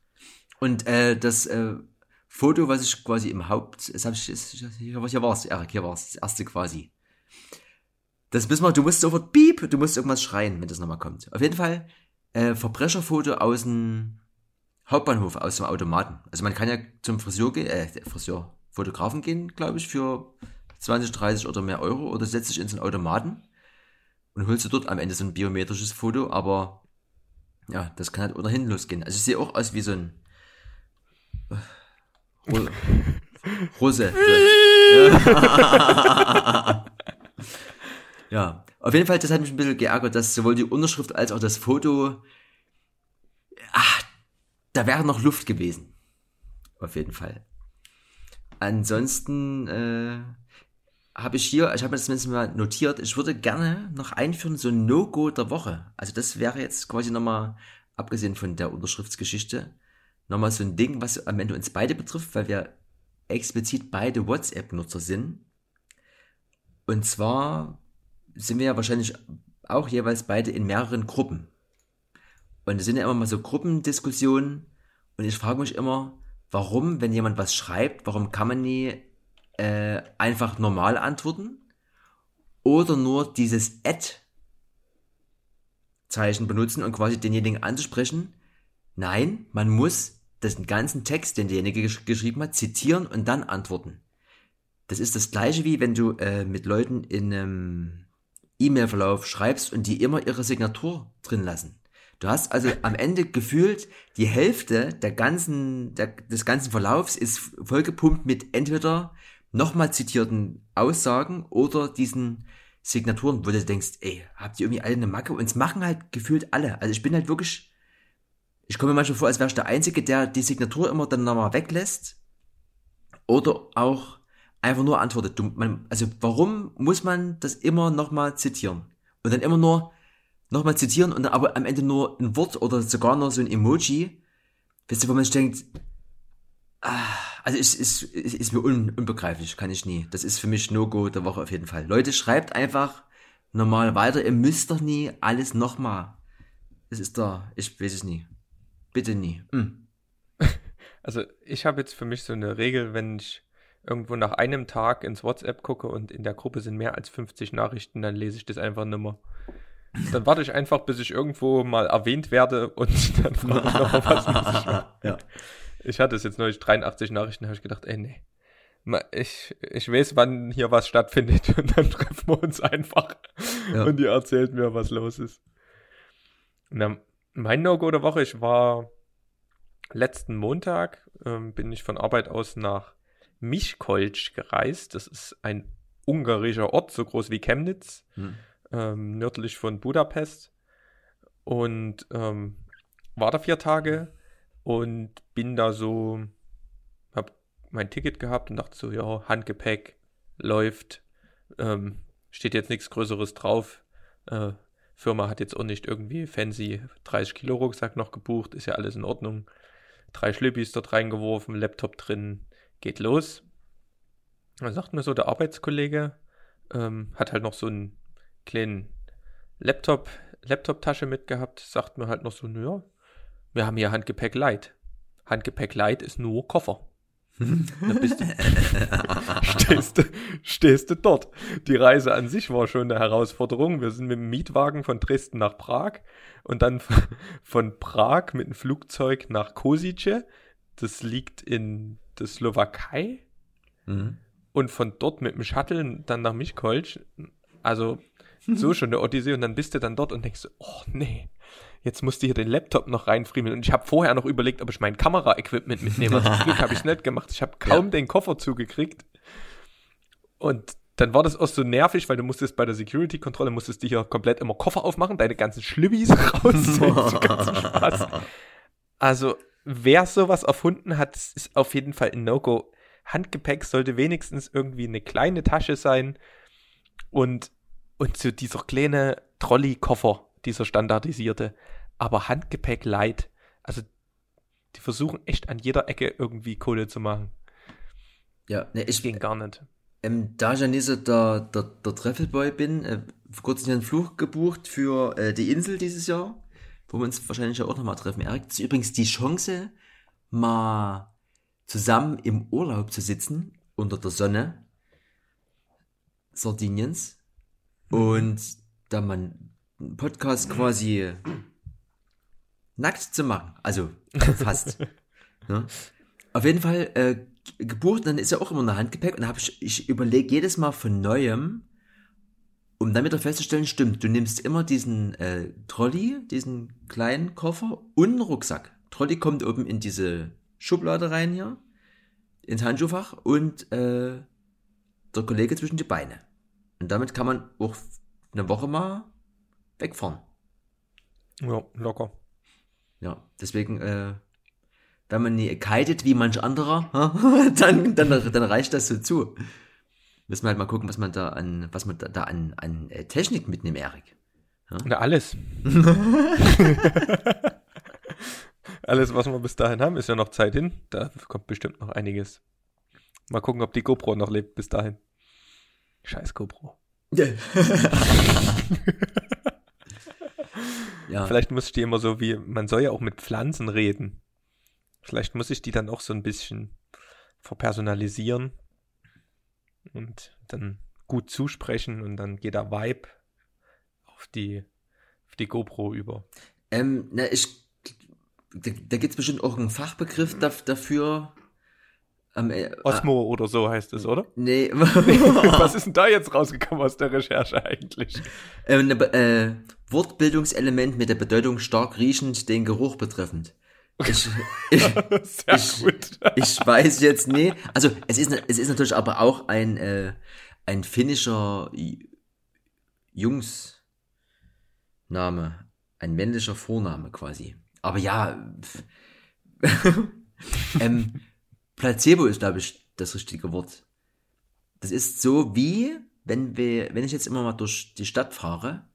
[SPEAKER 2] Und äh, das äh, Foto, was ich quasi im Haupt, das hab ich, hier, hier war es, Erik, hier war es, das erste quasi. Das müssen wir, du musst sofort piep, du musst irgendwas schreien, wenn das nochmal kommt. Auf jeden Fall, äh, Verbrecherfoto aus dem Hauptbahnhof, aus dem Automaten. Also man kann ja zum Friseur gehen, äh, Friseur, Fotografen gehen, glaube ich, für 20, 30 oder mehr Euro oder setzt dich in so einen Automaten und holst du dort am Ende so ein biometrisches Foto, aber ja, das kann halt ohnehin losgehen. Also ich sehe auch aus wie so ein äh, Rose. ja. ja, auf jeden Fall, das hat mich ein bisschen geärgert, dass sowohl die Unterschrift als auch das Foto, ach, da wäre noch Luft gewesen. Auf jeden Fall. Ansonsten, äh, habe ich hier, ich habe mir das zumindest mal notiert, ich würde gerne noch einführen, so ein No-Go der Woche. Also das wäre jetzt quasi nochmal, abgesehen von der Unterschriftsgeschichte, nochmal so ein Ding, was am Ende uns beide betrifft, weil wir explizit beide WhatsApp-Nutzer sind. Und zwar sind wir ja wahrscheinlich auch jeweils beide in mehreren Gruppen. Und es sind ja immer mal so Gruppendiskussionen. Und ich frage mich immer, warum, wenn jemand was schreibt, warum kann man nie äh, einfach normal antworten oder nur dieses Add-Zeichen benutzen und quasi denjenigen anzusprechen. Nein, man muss den ganzen Text, den derjenige gesch geschrieben hat, zitieren und dann antworten. Das ist das gleiche wie wenn du äh, mit Leuten in einem E-Mail-Verlauf schreibst und die immer ihre Signatur drin lassen. Du hast also am Ende gefühlt, die Hälfte der ganzen, der, des ganzen Verlaufs ist vollgepumpt mit entweder nochmal zitierten Aussagen oder diesen Signaturen, wo du denkst, ey, habt ihr irgendwie alle eine Macke? Und es machen halt gefühlt alle. Also ich bin halt wirklich, ich komme mir manchmal vor, als wäre ich der Einzige, der die Signatur immer dann nochmal weglässt. Oder auch einfach nur antwortet. Du, also warum muss man das immer nochmal zitieren? Und dann immer nur nochmal zitieren und dann aber am Ende nur ein Wort oder sogar nur so ein Emoji. Wisst ihr, wo man sich denkt, also ist, ist, ist, ist mir un, unbegreiflich, kann ich nie. Das ist für mich No-Go der Woche auf jeden Fall. Leute, schreibt einfach normal weiter. Ihr müsst doch nie alles nochmal. Es ist da, ich weiß es nie. Bitte nie. Hm.
[SPEAKER 1] Also ich habe jetzt für mich so eine Regel, wenn ich irgendwo nach einem Tag ins WhatsApp gucke und in der Gruppe sind mehr als 50 Nachrichten, dann lese ich das einfach nimmer. Dann warte ich einfach, bis ich irgendwo mal erwähnt werde und dann frage ich noch was muss ich ja. Ich hatte es jetzt neulich 83 Nachrichten, habe ich gedacht, ey, nee. Ich, ich weiß, wann hier was stattfindet und dann treffen wir uns einfach ja. und ihr erzählt mir, was los ist. Na, mein No-Go der Woche, ich war letzten Montag, ähm, bin ich von Arbeit aus nach Mischkolc gereist. Das ist ein ungarischer Ort, so groß wie Chemnitz, hm. ähm, nördlich von Budapest. Und ähm, war da vier Tage und bin da so, hab mein Ticket gehabt und dachte so, ja, Handgepäck läuft, ähm, steht jetzt nichts Größeres drauf. Äh, Firma hat jetzt auch nicht irgendwie fancy 30 Kilo Rucksack noch gebucht, ist ja alles in Ordnung. Drei Schlüppis dort reingeworfen, Laptop drin, geht los. Dann sagt mir so der Arbeitskollege, ähm, hat halt noch so einen kleinen Laptop, Laptop-Tasche mitgehabt, sagt mir halt noch so, naja, wir haben hier Handgepäck Light. Handgepäck Light ist nur Koffer. da bist du, stehst, du, stehst du dort. Die Reise an sich war schon eine Herausforderung. Wir sind mit dem Mietwagen von Dresden nach Prag und dann von Prag mit dem Flugzeug nach Kosice. Das liegt in der Slowakei. Mhm. Und von dort mit dem Shuttle dann nach Mischkolc. Also so schon eine Odyssee und dann bist du dann dort und denkst, oh nee, jetzt musst du hier den Laptop noch reinfriemeln. Und ich habe vorher noch überlegt, ob ich mein Kamera-Equipment mitnehme. Also zum Glück habe ich es nicht gemacht. Ich habe kaum ja. den Koffer zugekriegt. Und dann war das auch so nervig, weil du musstest bei der Security-Kontrolle, musstest du hier komplett immer Koffer aufmachen, deine ganzen Schlibbis rausziehen, Spaß. Also, wer sowas erfunden hat, ist auf jeden Fall ein No-Go. Handgepäck sollte wenigstens irgendwie eine kleine Tasche sein und, und so dieser kleine Trolley-Koffer, dieser standardisierte, aber Handgepäck light. Also die versuchen echt an jeder Ecke irgendwie Kohle zu machen.
[SPEAKER 2] Ja, ne, ich
[SPEAKER 1] ging gar nicht.
[SPEAKER 2] Ähm, da ich ja nicht so der, der, der Treffelboy bin, äh, vor kurzem einen Flug gebucht für äh, die Insel dieses Jahr, wo wir uns wahrscheinlich auch nochmal treffen. Erik, das ist übrigens die Chance, mal zusammen im Urlaub zu sitzen, unter der Sonne Sardiniens, mhm. und da man Podcast quasi nackt zu machen. Also fast. ja. Auf jeden Fall äh, gebucht, dann ist ja auch immer ein Handgepäck und habe ich, ich überlege jedes Mal von neuem, um dann wieder festzustellen, stimmt, du nimmst immer diesen äh, Trolley, diesen kleinen Koffer und einen Rucksack. Trolley kommt oben in diese Schublade rein hier, ins Handschuhfach und äh, der Kollege zwischen die Beine. Und damit kann man auch eine Woche mal wegfahren.
[SPEAKER 1] Ja, locker.
[SPEAKER 2] Ja, deswegen, äh, wenn man nie kitet wie manch anderer, dann, dann, dann reicht das so zu. Müssen wir halt mal gucken, was man da an, was man da, da an, an äh, Technik mitnimmt, Erik.
[SPEAKER 1] Ja? Na, alles. alles, was wir bis dahin haben, ist ja noch Zeit hin. Da kommt bestimmt noch einiges. Mal gucken, ob die GoPro noch lebt bis dahin. Scheiß GoPro. Ja. Vielleicht muss ich die immer so wie, man soll ja auch mit Pflanzen reden. Vielleicht muss ich die dann auch so ein bisschen verpersonalisieren und dann gut zusprechen und dann geht der Vibe auf die, auf die GoPro über.
[SPEAKER 2] Ähm, na, ich, da, da gibt es bestimmt auch einen Fachbegriff da, dafür.
[SPEAKER 1] Ähm, äh, Osmo oder so heißt es, oder?
[SPEAKER 2] Nee.
[SPEAKER 1] Was ist denn da jetzt rausgekommen aus der Recherche eigentlich?
[SPEAKER 2] Ähm, ne, äh, Wortbildungselement mit der Bedeutung stark riechend den Geruch betreffend. Ich, ich, ich, ich, weiß jetzt nie. Also es ist, es ist natürlich aber auch ein, äh, ein finnischer Jungsname. Ein männlicher Vorname quasi. Aber ja, ähm, Placebo ist, glaube ich, das richtige Wort. Das ist so wie, wenn wir, wenn ich jetzt immer mal durch die Stadt fahre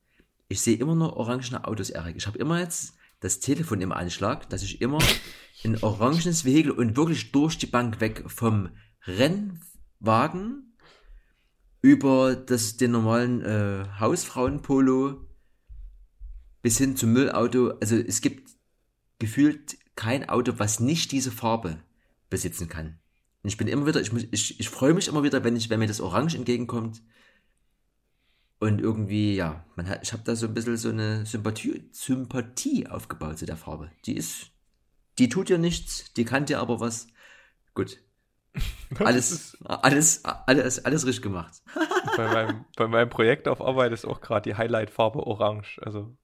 [SPEAKER 2] ich sehe immer nur orangene Autos, Erik. Ich habe immer jetzt das Telefon im Anschlag, dass ich immer ein orangenes Vehikel und wirklich durch die Bank weg vom Rennwagen über das, den normalen äh, Hausfrauenpolo bis hin zum Müllauto. Also es gibt gefühlt kein Auto, was nicht diese Farbe besitzen kann. Und ich bin immer wieder, ich, ich, ich freue mich immer wieder, wenn, ich, wenn mir das Orange entgegenkommt. Und irgendwie, ja, man hat, ich habe da so ein bisschen so eine Sympathie, Sympathie aufgebaut zu der Farbe. Die ist, die tut dir nichts, die kann dir aber was. Gut. Alles, alles, alles, alles richtig gemacht.
[SPEAKER 1] bei, meinem, bei meinem Projekt auf Arbeit ist auch gerade die Highlight-Farbe orange. Also,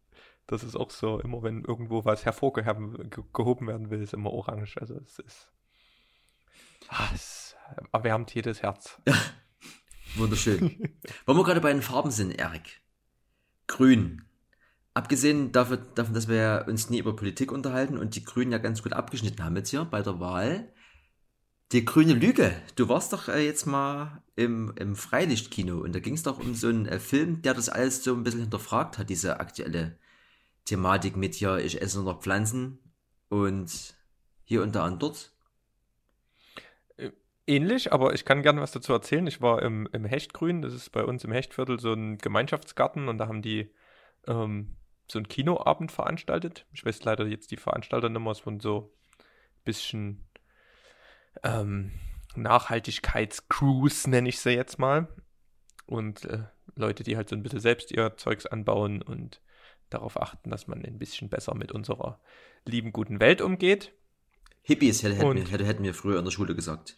[SPEAKER 1] das ist auch so, immer wenn irgendwo was hervorgehoben werden will, ist immer orange. Also, es ist. Ah, es erwärmt jedes Herz.
[SPEAKER 2] Wunderschön. Wollen wir gerade bei den Farben sind, Erik. Grün. Abgesehen davon, davon, dass wir uns nie über Politik unterhalten und die Grünen ja ganz gut abgeschnitten haben jetzt hier bei der Wahl. Die grüne Lüge. Du warst doch äh, jetzt mal im, im Freilichtkino und da ging es doch um so einen äh, Film, der das alles so ein bisschen hinterfragt hat, diese aktuelle Thematik mit hier, ich esse nur noch Pflanzen und hier und da und dort
[SPEAKER 1] ähnlich, aber ich kann gerne was dazu erzählen. Ich war im, im Hechtgrün, das ist bei uns im Hechtviertel so ein Gemeinschaftsgarten und da haben die ähm, so einen Kinoabend veranstaltet. Ich weiß leider jetzt die Veranstalternummer, es waren so ein bisschen ähm, Nachhaltigkeitscruise, nenne ich sie jetzt mal. Und äh, Leute, die halt so ein bisschen selbst ihr Zeugs anbauen und darauf achten, dass man ein bisschen besser mit unserer lieben guten Welt umgeht.
[SPEAKER 2] Hippies hätten, wir, hätten wir früher in der Schule gesagt.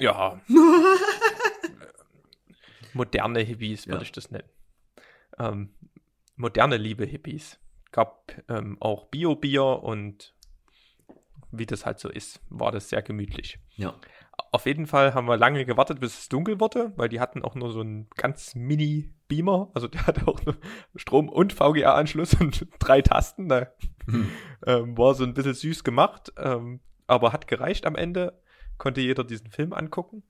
[SPEAKER 1] Ja. moderne Hippies würde ja. ich das nennen. Ähm, moderne liebe Hippies. Gab ähm, auch Bio-Bier und wie das halt so ist, war das sehr gemütlich.
[SPEAKER 2] Ja.
[SPEAKER 1] Auf jeden Fall haben wir lange gewartet, bis es dunkel wurde, weil die hatten auch nur so einen ganz mini Beamer, also der hatte auch Strom- und VGA-Anschluss und drei Tasten. Da hm. ähm, war so ein bisschen süß gemacht, ähm, aber hat gereicht am Ende. Konnte jeder diesen Film angucken.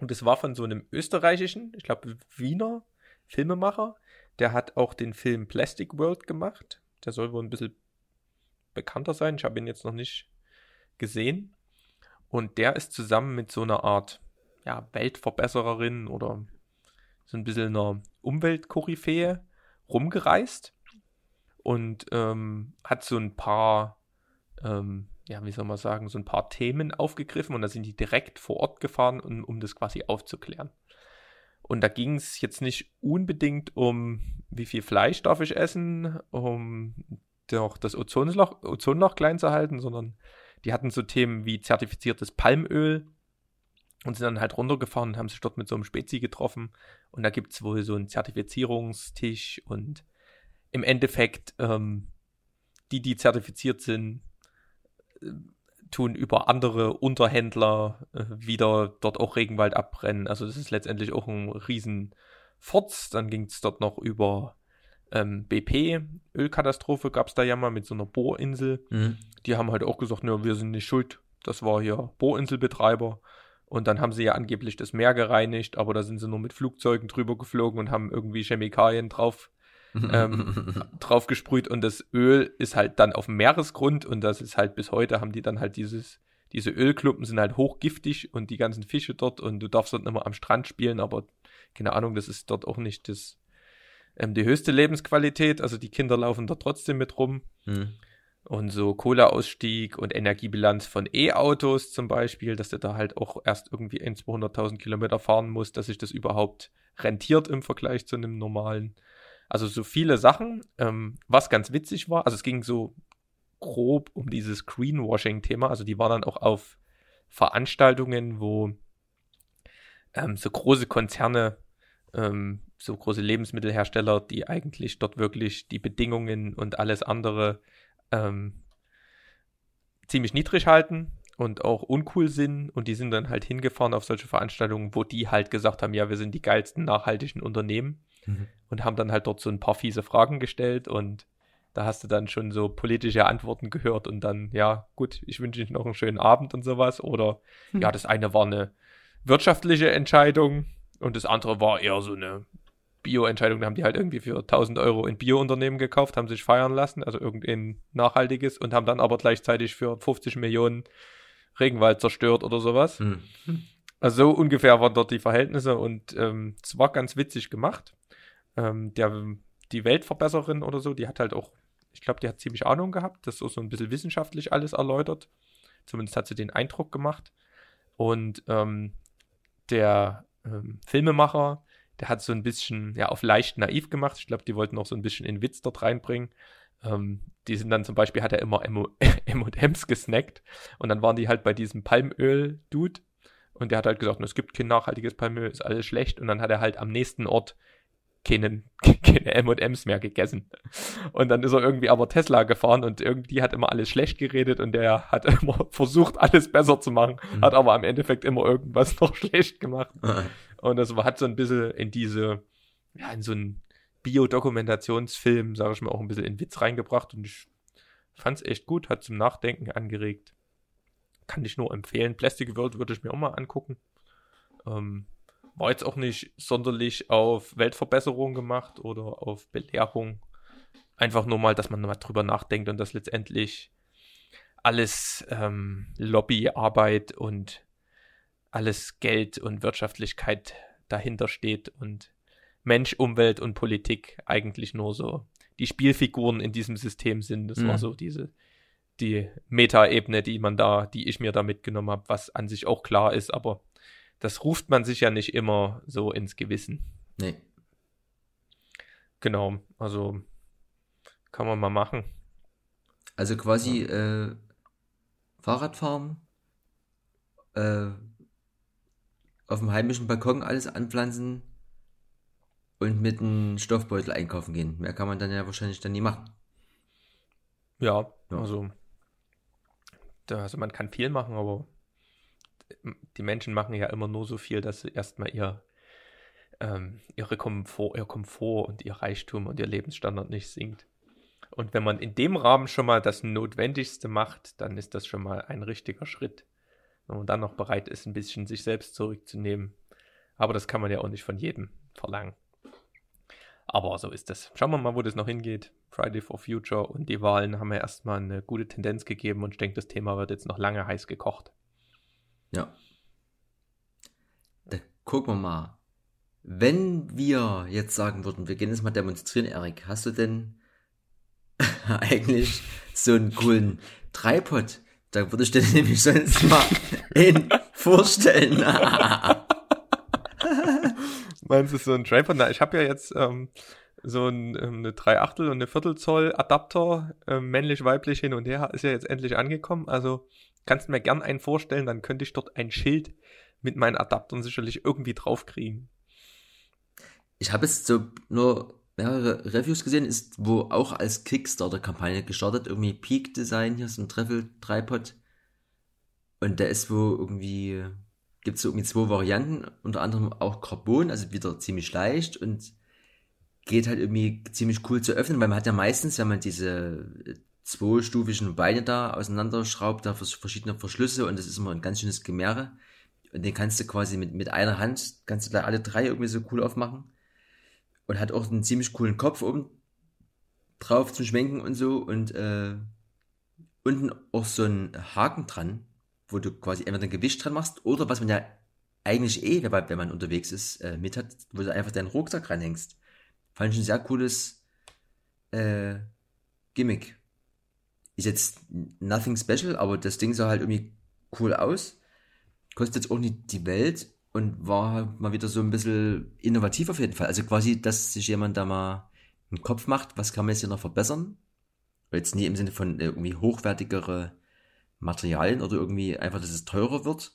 [SPEAKER 1] Und es war von so einem österreichischen, ich glaube Wiener Filmemacher. Der hat auch den Film Plastic World gemacht. Der soll wohl ein bisschen bekannter sein. Ich habe ihn jetzt noch nicht gesehen. Und der ist zusammen mit so einer Art ja, Weltverbessererin oder so ein bisschen einer Umweltkoryphäe rumgereist und ähm, hat so ein paar, ähm, ja, wie soll man sagen, so ein paar Themen aufgegriffen und da sind die direkt vor Ort gefahren, um, um das quasi aufzuklären. Und da ging es jetzt nicht unbedingt um, wie viel Fleisch darf ich essen, um doch das Ozonloch, Ozonloch klein zu halten, sondern die hatten so Themen wie zertifiziertes Palmöl und sind dann halt runtergefahren und haben sich dort mit so einem Spezi getroffen. Und da gibt es wohl so einen Zertifizierungstisch und im Endeffekt, ähm, die, die zertifiziert sind, tun über andere Unterhändler äh, wieder dort auch Regenwald abbrennen. Also das ist letztendlich auch ein riesen Forts. Dann ging es dort noch über ähm, BP, Ölkatastrophe gab es da ja mal mit so einer Bohrinsel. Mhm. Die haben halt auch gesagt, ja, wir sind nicht schuld. Das war hier Bohrinselbetreiber. Und dann haben sie ja angeblich das Meer gereinigt, aber da sind sie nur mit Flugzeugen drüber geflogen und haben irgendwie Chemikalien drauf, ähm, drauf gesprüht. Und das Öl ist halt dann auf dem Meeresgrund und das ist halt bis heute, haben die dann halt dieses, diese Ölklumpen sind halt hochgiftig und die ganzen Fische dort und du darfst dort nicht mehr am Strand spielen, aber keine Ahnung, das ist dort auch nicht das ähm, die höchste Lebensqualität. Also die Kinder laufen da trotzdem mit rum. Hm. Und so Kohleausstieg und Energiebilanz von E-Autos zum Beispiel, dass du da halt auch erst irgendwie 200.000 Kilometer fahren musst, dass sich das überhaupt rentiert im Vergleich zu einem normalen. Also so viele Sachen. Ähm, was ganz witzig war, also es ging so grob um dieses Greenwashing-Thema. Also die waren dann auch auf Veranstaltungen, wo ähm, so große Konzerne ähm, so große Lebensmittelhersteller, die eigentlich dort wirklich die Bedingungen und alles andere ähm, ziemlich niedrig halten und auch uncool sind. Und die sind dann halt hingefahren auf solche Veranstaltungen, wo die halt gesagt haben, ja, wir sind die geilsten nachhaltigen Unternehmen mhm. und haben dann halt dort so ein paar fiese Fragen gestellt und da hast du dann schon so politische Antworten gehört und dann, ja, gut, ich wünsche dir noch einen schönen Abend und sowas. Oder mhm. ja, das eine war eine wirtschaftliche Entscheidung und das andere war eher so eine Bio-Entscheidung. Da haben die halt irgendwie für 1000 Euro in Bio-Unternehmen gekauft, haben sich feiern lassen, also irgendein nachhaltiges und haben dann aber gleichzeitig für 50 Millionen Regenwald zerstört oder sowas. Mhm. Also so ungefähr waren dort die Verhältnisse und ähm, es war ganz witzig gemacht. Ähm, der, die Weltverbesserin oder so, die hat halt auch, ich glaube, die hat ziemlich Ahnung gehabt, das ist so ein bisschen wissenschaftlich alles erläutert. Zumindest hat sie den Eindruck gemacht. Und ähm, der ähm, Filmemacher, der hat so ein bisschen, ja, auf leicht naiv gemacht. Ich glaube, die wollten auch so ein bisschen in Witz dort reinbringen. Ähm, die sind dann zum Beispiel, hat er immer M&M's gesnackt und dann waren die halt bei diesem Palmöl-Dude und der hat halt gesagt, es gibt kein nachhaltiges Palmöl, ist alles schlecht und dann hat er halt am nächsten Ort keinen, keine M&M's mehr gegessen. Und dann ist er irgendwie aber Tesla gefahren und irgendwie hat immer alles schlecht geredet und der hat immer versucht, alles besser zu machen, mhm. hat aber am Endeffekt immer irgendwas noch schlecht gemacht. Mhm. Und das hat so ein bisschen in diese, ja, in so einen Biodokumentationsfilm, sage ich mal, auch ein bisschen in Witz reingebracht und ich fand es echt gut, hat zum Nachdenken angeregt. Kann ich nur empfehlen. Plastic World würde ich mir auch mal angucken. Ähm, war jetzt auch nicht sonderlich auf Weltverbesserung gemacht oder auf Belehrung. Einfach nur mal, dass man mal drüber nachdenkt und dass letztendlich alles ähm, Lobbyarbeit und alles Geld und Wirtschaftlichkeit dahinter steht und Mensch, Umwelt und Politik eigentlich nur so die Spielfiguren in diesem System sind. Das mhm. war so diese die Meta-Ebene, die man da, die ich mir da mitgenommen habe, was an sich auch klar ist, aber das ruft man sich ja nicht immer so ins Gewissen.
[SPEAKER 2] Nee.
[SPEAKER 1] Genau, also kann man mal machen.
[SPEAKER 2] Also quasi äh, Fahrradfahren, äh, auf dem heimischen Balkon alles anpflanzen und mit einem Stoffbeutel einkaufen gehen. Mehr kann man dann ja wahrscheinlich dann nie machen.
[SPEAKER 1] Ja, ja. also also man kann viel machen, aber die Menschen machen ja immer nur so viel, dass sie erstmal ihr, ähm, ihre Komfort, ihr Komfort und ihr Reichtum und ihr Lebensstandard nicht sinkt. Und wenn man in dem Rahmen schon mal das Notwendigste macht, dann ist das schon mal ein richtiger Schritt. Wenn man dann noch bereit ist, ein bisschen sich selbst zurückzunehmen. Aber das kann man ja auch nicht von jedem verlangen. Aber so ist es. Schauen wir mal, wo das noch hingeht. Friday for Future und die Wahlen haben ja erstmal eine gute Tendenz gegeben und ich denke, das Thema wird jetzt noch lange heiß gekocht.
[SPEAKER 2] Ja. Da gucken wir mal. Wenn wir jetzt sagen würden, wir gehen jetzt mal demonstrieren, Erik, hast du denn eigentlich so einen coolen Tripod? Da würde ich dir nämlich sonst mal ihn vorstellen.
[SPEAKER 1] Meinst du so ein Tripod? Na, ich habe ja jetzt ähm, so ein, ähm, eine 3 Achtel und eine Viertel Zoll Adapter, äh, männlich, weiblich hin und her, ist ja jetzt endlich angekommen. Also kannst du mir gern einen vorstellen, dann könnte ich dort ein Schild mit meinen Adaptern sicherlich irgendwie draufkriegen.
[SPEAKER 2] Ich habe jetzt so nur mehrere Reviews gesehen, ist wo auch als Kickstarter-Kampagne gestartet, irgendwie Peak Design, hier ist ein Treffel-Tripod. Und der ist wo irgendwie, gibt es so irgendwie zwei Varianten, unter anderem auch Carbon, also wieder ziemlich leicht und geht halt irgendwie ziemlich cool zu öffnen, weil man hat ja meistens, wenn man diese zweistufigen Beine da auseinanderschraubt, da verschiedene Verschlüsse und das ist immer ein ganz schönes Gemehre. Und den kannst du quasi mit, mit einer Hand, kannst du da alle drei irgendwie so cool aufmachen. Und hat auch einen ziemlich coolen Kopf oben drauf zum Schwenken und so. Und äh, unten auch so ein Haken dran, wo du quasi entweder ein Gewicht dran machst oder was man ja eigentlich eh, wenn man unterwegs ist, äh, mit hat, wo du einfach deinen Rucksack reinhängst. Fand ich ein sehr cooles äh, Gimmick. Ist jetzt nothing special, aber das Ding sah halt irgendwie cool aus. Kostet jetzt auch nicht die Welt und war halt mal wieder so ein bisschen innovativ auf jeden Fall. Also quasi, dass sich jemand da mal einen Kopf macht, was kann man jetzt hier noch verbessern? Jetzt nie im Sinne von äh, irgendwie hochwertigere Materialien oder irgendwie einfach, dass es teurer wird,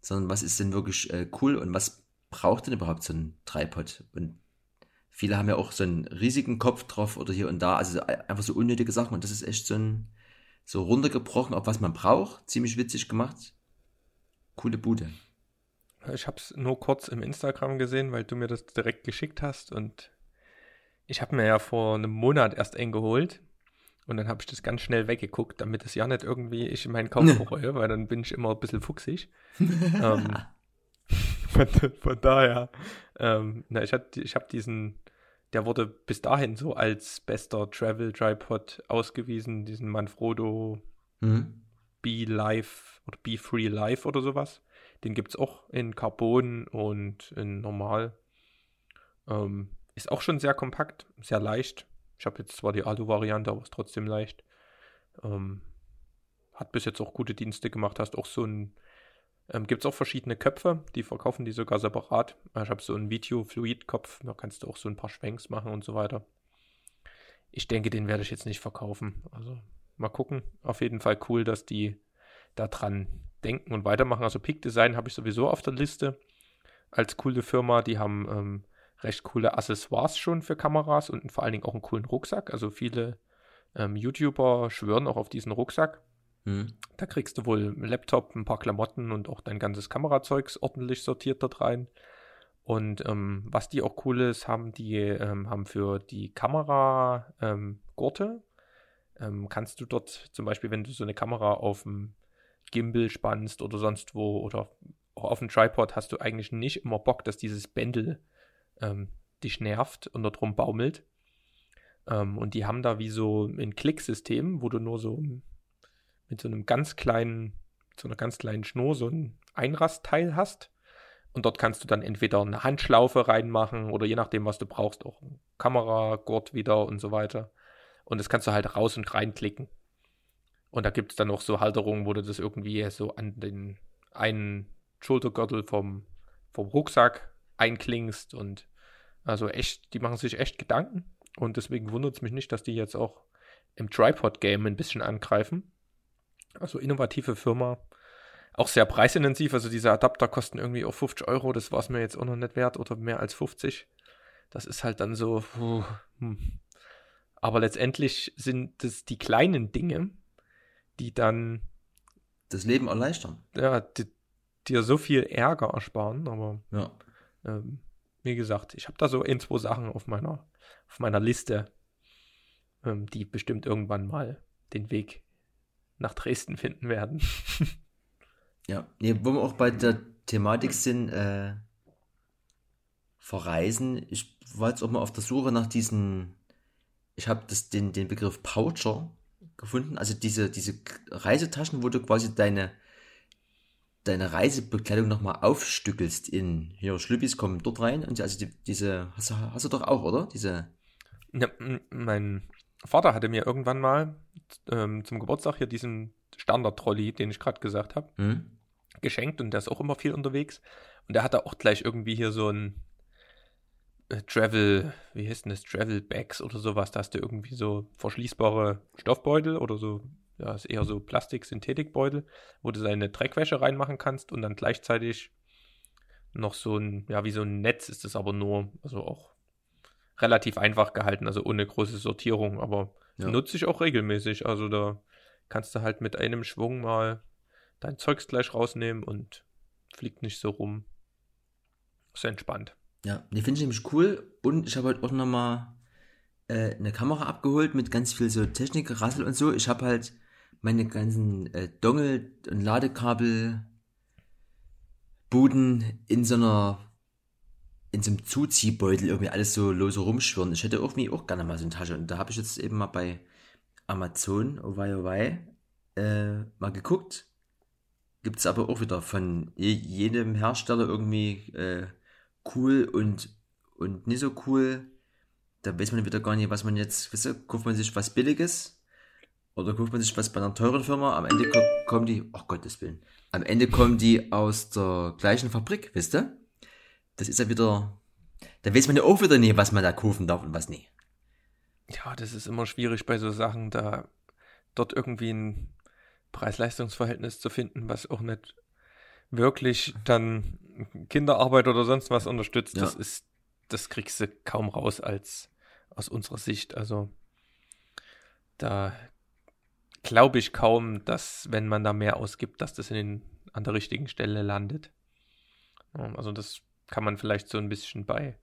[SPEAKER 2] sondern was ist denn wirklich äh, cool und was braucht denn überhaupt so ein Tripod? Und Viele haben ja auch so einen riesigen Kopf drauf oder hier und da, also einfach so unnötige Sachen und das ist echt so ein, so runtergebrochen, auf was man braucht. Ziemlich witzig gemacht. Coole Bude.
[SPEAKER 1] Ich habe es nur kurz im Instagram gesehen, weil du mir das direkt geschickt hast und ich habe mir ja vor einem Monat erst eingeholt und dann habe ich das ganz schnell weggeguckt, damit es ja nicht irgendwie ich in meinen Kauf bereue, weil dann bin ich immer ein bisschen fuchsig. ähm, von, von, daher, ähm, na, ich, ich habe diesen der wurde bis dahin so als bester Travel Tripod ausgewiesen, diesen Manfrotto mhm. Be Live oder Be Free Live oder sowas. Den gibt es auch in Carbon und in Normal. Ähm, ist auch schon sehr kompakt, sehr leicht. Ich habe jetzt zwar die Alu-Variante, aber ist trotzdem leicht. Ähm, hat bis jetzt auch gute Dienste gemacht. Hast auch so ein ähm, Gibt es auch verschiedene Köpfe, die verkaufen die sogar separat. Ich habe so einen Video-Fluid-Kopf, da kannst du auch so ein paar Schwenks machen und so weiter. Ich denke, den werde ich jetzt nicht verkaufen. Also mal gucken. Auf jeden Fall cool, dass die da dran denken und weitermachen. Also Peak Design habe ich sowieso auf der Liste als coole Firma. Die haben ähm, recht coole Accessoires schon für Kameras und vor allen Dingen auch einen coolen Rucksack. Also viele ähm, YouTuber schwören auch auf diesen Rucksack. Mhm. Da kriegst du wohl einen Laptop, ein paar Klamotten und auch dein ganzes Kamerazeugs ordentlich sortiert dort rein. Und ähm, was die auch cool ist, haben die ähm, haben für die Kamera ähm, Gurte. Ähm, kannst du dort zum Beispiel, wenn du so eine Kamera auf dem Gimbal spannst oder sonst wo oder auch auf dem Tripod, hast du eigentlich nicht immer Bock, dass dieses Bändel ähm, dich nervt und dort rum baumelt. Ähm, und die haben da wie so ein Klicksystem, wo du nur so mit so einem ganz kleinen, so einer ganz kleinen Schnur so einen Einrastteil hast. Und dort kannst du dann entweder eine Handschlaufe reinmachen oder je nachdem, was du brauchst, auch ein Kameragurt wieder und so weiter. Und das kannst du halt raus und reinklicken. Und da gibt es dann auch so Halterungen, wo du das irgendwie so an den einen Schultergürtel vom, vom Rucksack einklingst und also echt, die machen sich echt Gedanken und deswegen wundert es mich nicht, dass die jetzt auch im Tripod-Game ein bisschen angreifen. Also innovative Firma, auch sehr preisintensiv, also diese Adapter kosten irgendwie auch 50 Euro, das war es mir jetzt auch noch nicht wert oder mehr als 50. Das ist halt dann so, puh, hm. aber letztendlich sind das die kleinen Dinge, die dann
[SPEAKER 2] das Leben erleichtern.
[SPEAKER 1] Ja, die, dir so viel Ärger ersparen, aber
[SPEAKER 2] ja.
[SPEAKER 1] ähm, wie gesagt, ich habe da so ein, zwei Sachen auf meiner, auf meiner Liste, ähm, die bestimmt irgendwann mal den Weg nach Dresden finden werden.
[SPEAKER 2] ja, nee, wo wir auch bei der Thematik sind, äh, verreisen. Ich war jetzt auch mal auf der Suche nach diesen, ich habe den, den Begriff Poucher gefunden, also diese, diese Reisetaschen, wo du quasi deine deine Reisebekleidung nochmal aufstückelst in, hier, Schlüppis kommen dort rein und also die, diese, hast du, hast du doch auch, oder? Diese.
[SPEAKER 1] Ja, mein Vater hatte mir irgendwann mal ähm, zum Geburtstag hier diesen Standard-Trolley, den ich gerade gesagt habe, mhm. geschenkt und der ist auch immer viel unterwegs. Und der hatte auch gleich irgendwie hier so ein äh, Travel, wie heißt denn das, Travel Bags oder sowas. Da hast du irgendwie so verschließbare Stoffbeutel oder so ja, ist eher so Plastik-Synthetikbeutel, wo du deine Dreckwäsche reinmachen kannst und dann gleichzeitig noch so ein, ja, wie so ein Netz ist es aber nur, also auch relativ einfach gehalten, also ohne große Sortierung, aber ja. nutze ich auch regelmäßig. Also da kannst du halt mit einem Schwung mal dein Zeugs gleich rausnehmen und fliegt nicht so rum. Ist entspannt.
[SPEAKER 2] Ja, die finde ich nämlich cool und ich habe halt auch nochmal äh, eine Kamera abgeholt mit ganz viel so Technik, Rassel und so. Ich habe halt meine ganzen äh, Dongle und Ladekabel Buden in so einer in so einem Zuziehbeutel irgendwie alles so lose rumschwirren. Ich hätte irgendwie auch gerne mal so eine Tasche. Und da habe ich jetzt eben mal bei Amazon, oh wei, oh wei, äh, mal geguckt. Gibt es aber auch wieder von jedem Hersteller irgendwie äh, cool und, und nicht so cool. Da weiß man wieder gar nicht, was man jetzt, weißt du, kauft man sich was Billiges oder guckt man sich was bei einer teuren Firma, am Ende kommen, die, ach oh Gottes Willen, am Ende kommen die aus der gleichen Fabrik, wisst ihr? Das ist ja wieder, da weiß man ja auch wieder nie, was man da kaufen darf und was nie.
[SPEAKER 1] Ja, das ist immer schwierig bei so Sachen, da dort irgendwie ein Preis-Leistungs-Verhältnis zu finden, was auch nicht wirklich dann Kinderarbeit oder sonst was unterstützt. Ja. Das ist, das kriegst du kaum raus als aus unserer Sicht. Also da glaube ich kaum, dass, wenn man da mehr ausgibt, dass das in den, an der richtigen Stelle landet. Also das kann man vielleicht so ein bisschen bei,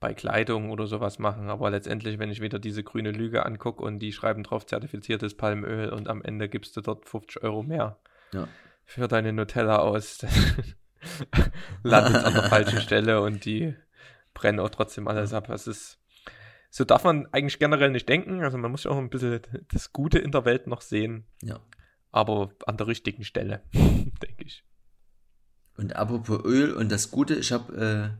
[SPEAKER 1] bei Kleidung oder sowas machen, aber letztendlich, wenn ich wieder diese grüne Lüge angucke und die schreiben drauf zertifiziertes Palmöl und am Ende gibst du dort 50 Euro mehr
[SPEAKER 2] ja.
[SPEAKER 1] für deine Nutella aus, landet an der falschen Stelle und die brennen auch trotzdem alles ab. Es ist so darf man eigentlich generell nicht denken. Also man muss ja auch ein bisschen das Gute in der Welt noch sehen.
[SPEAKER 2] Ja.
[SPEAKER 1] Aber an der richtigen Stelle, denke ich.
[SPEAKER 2] Und apropos Öl und das Gute, ich habe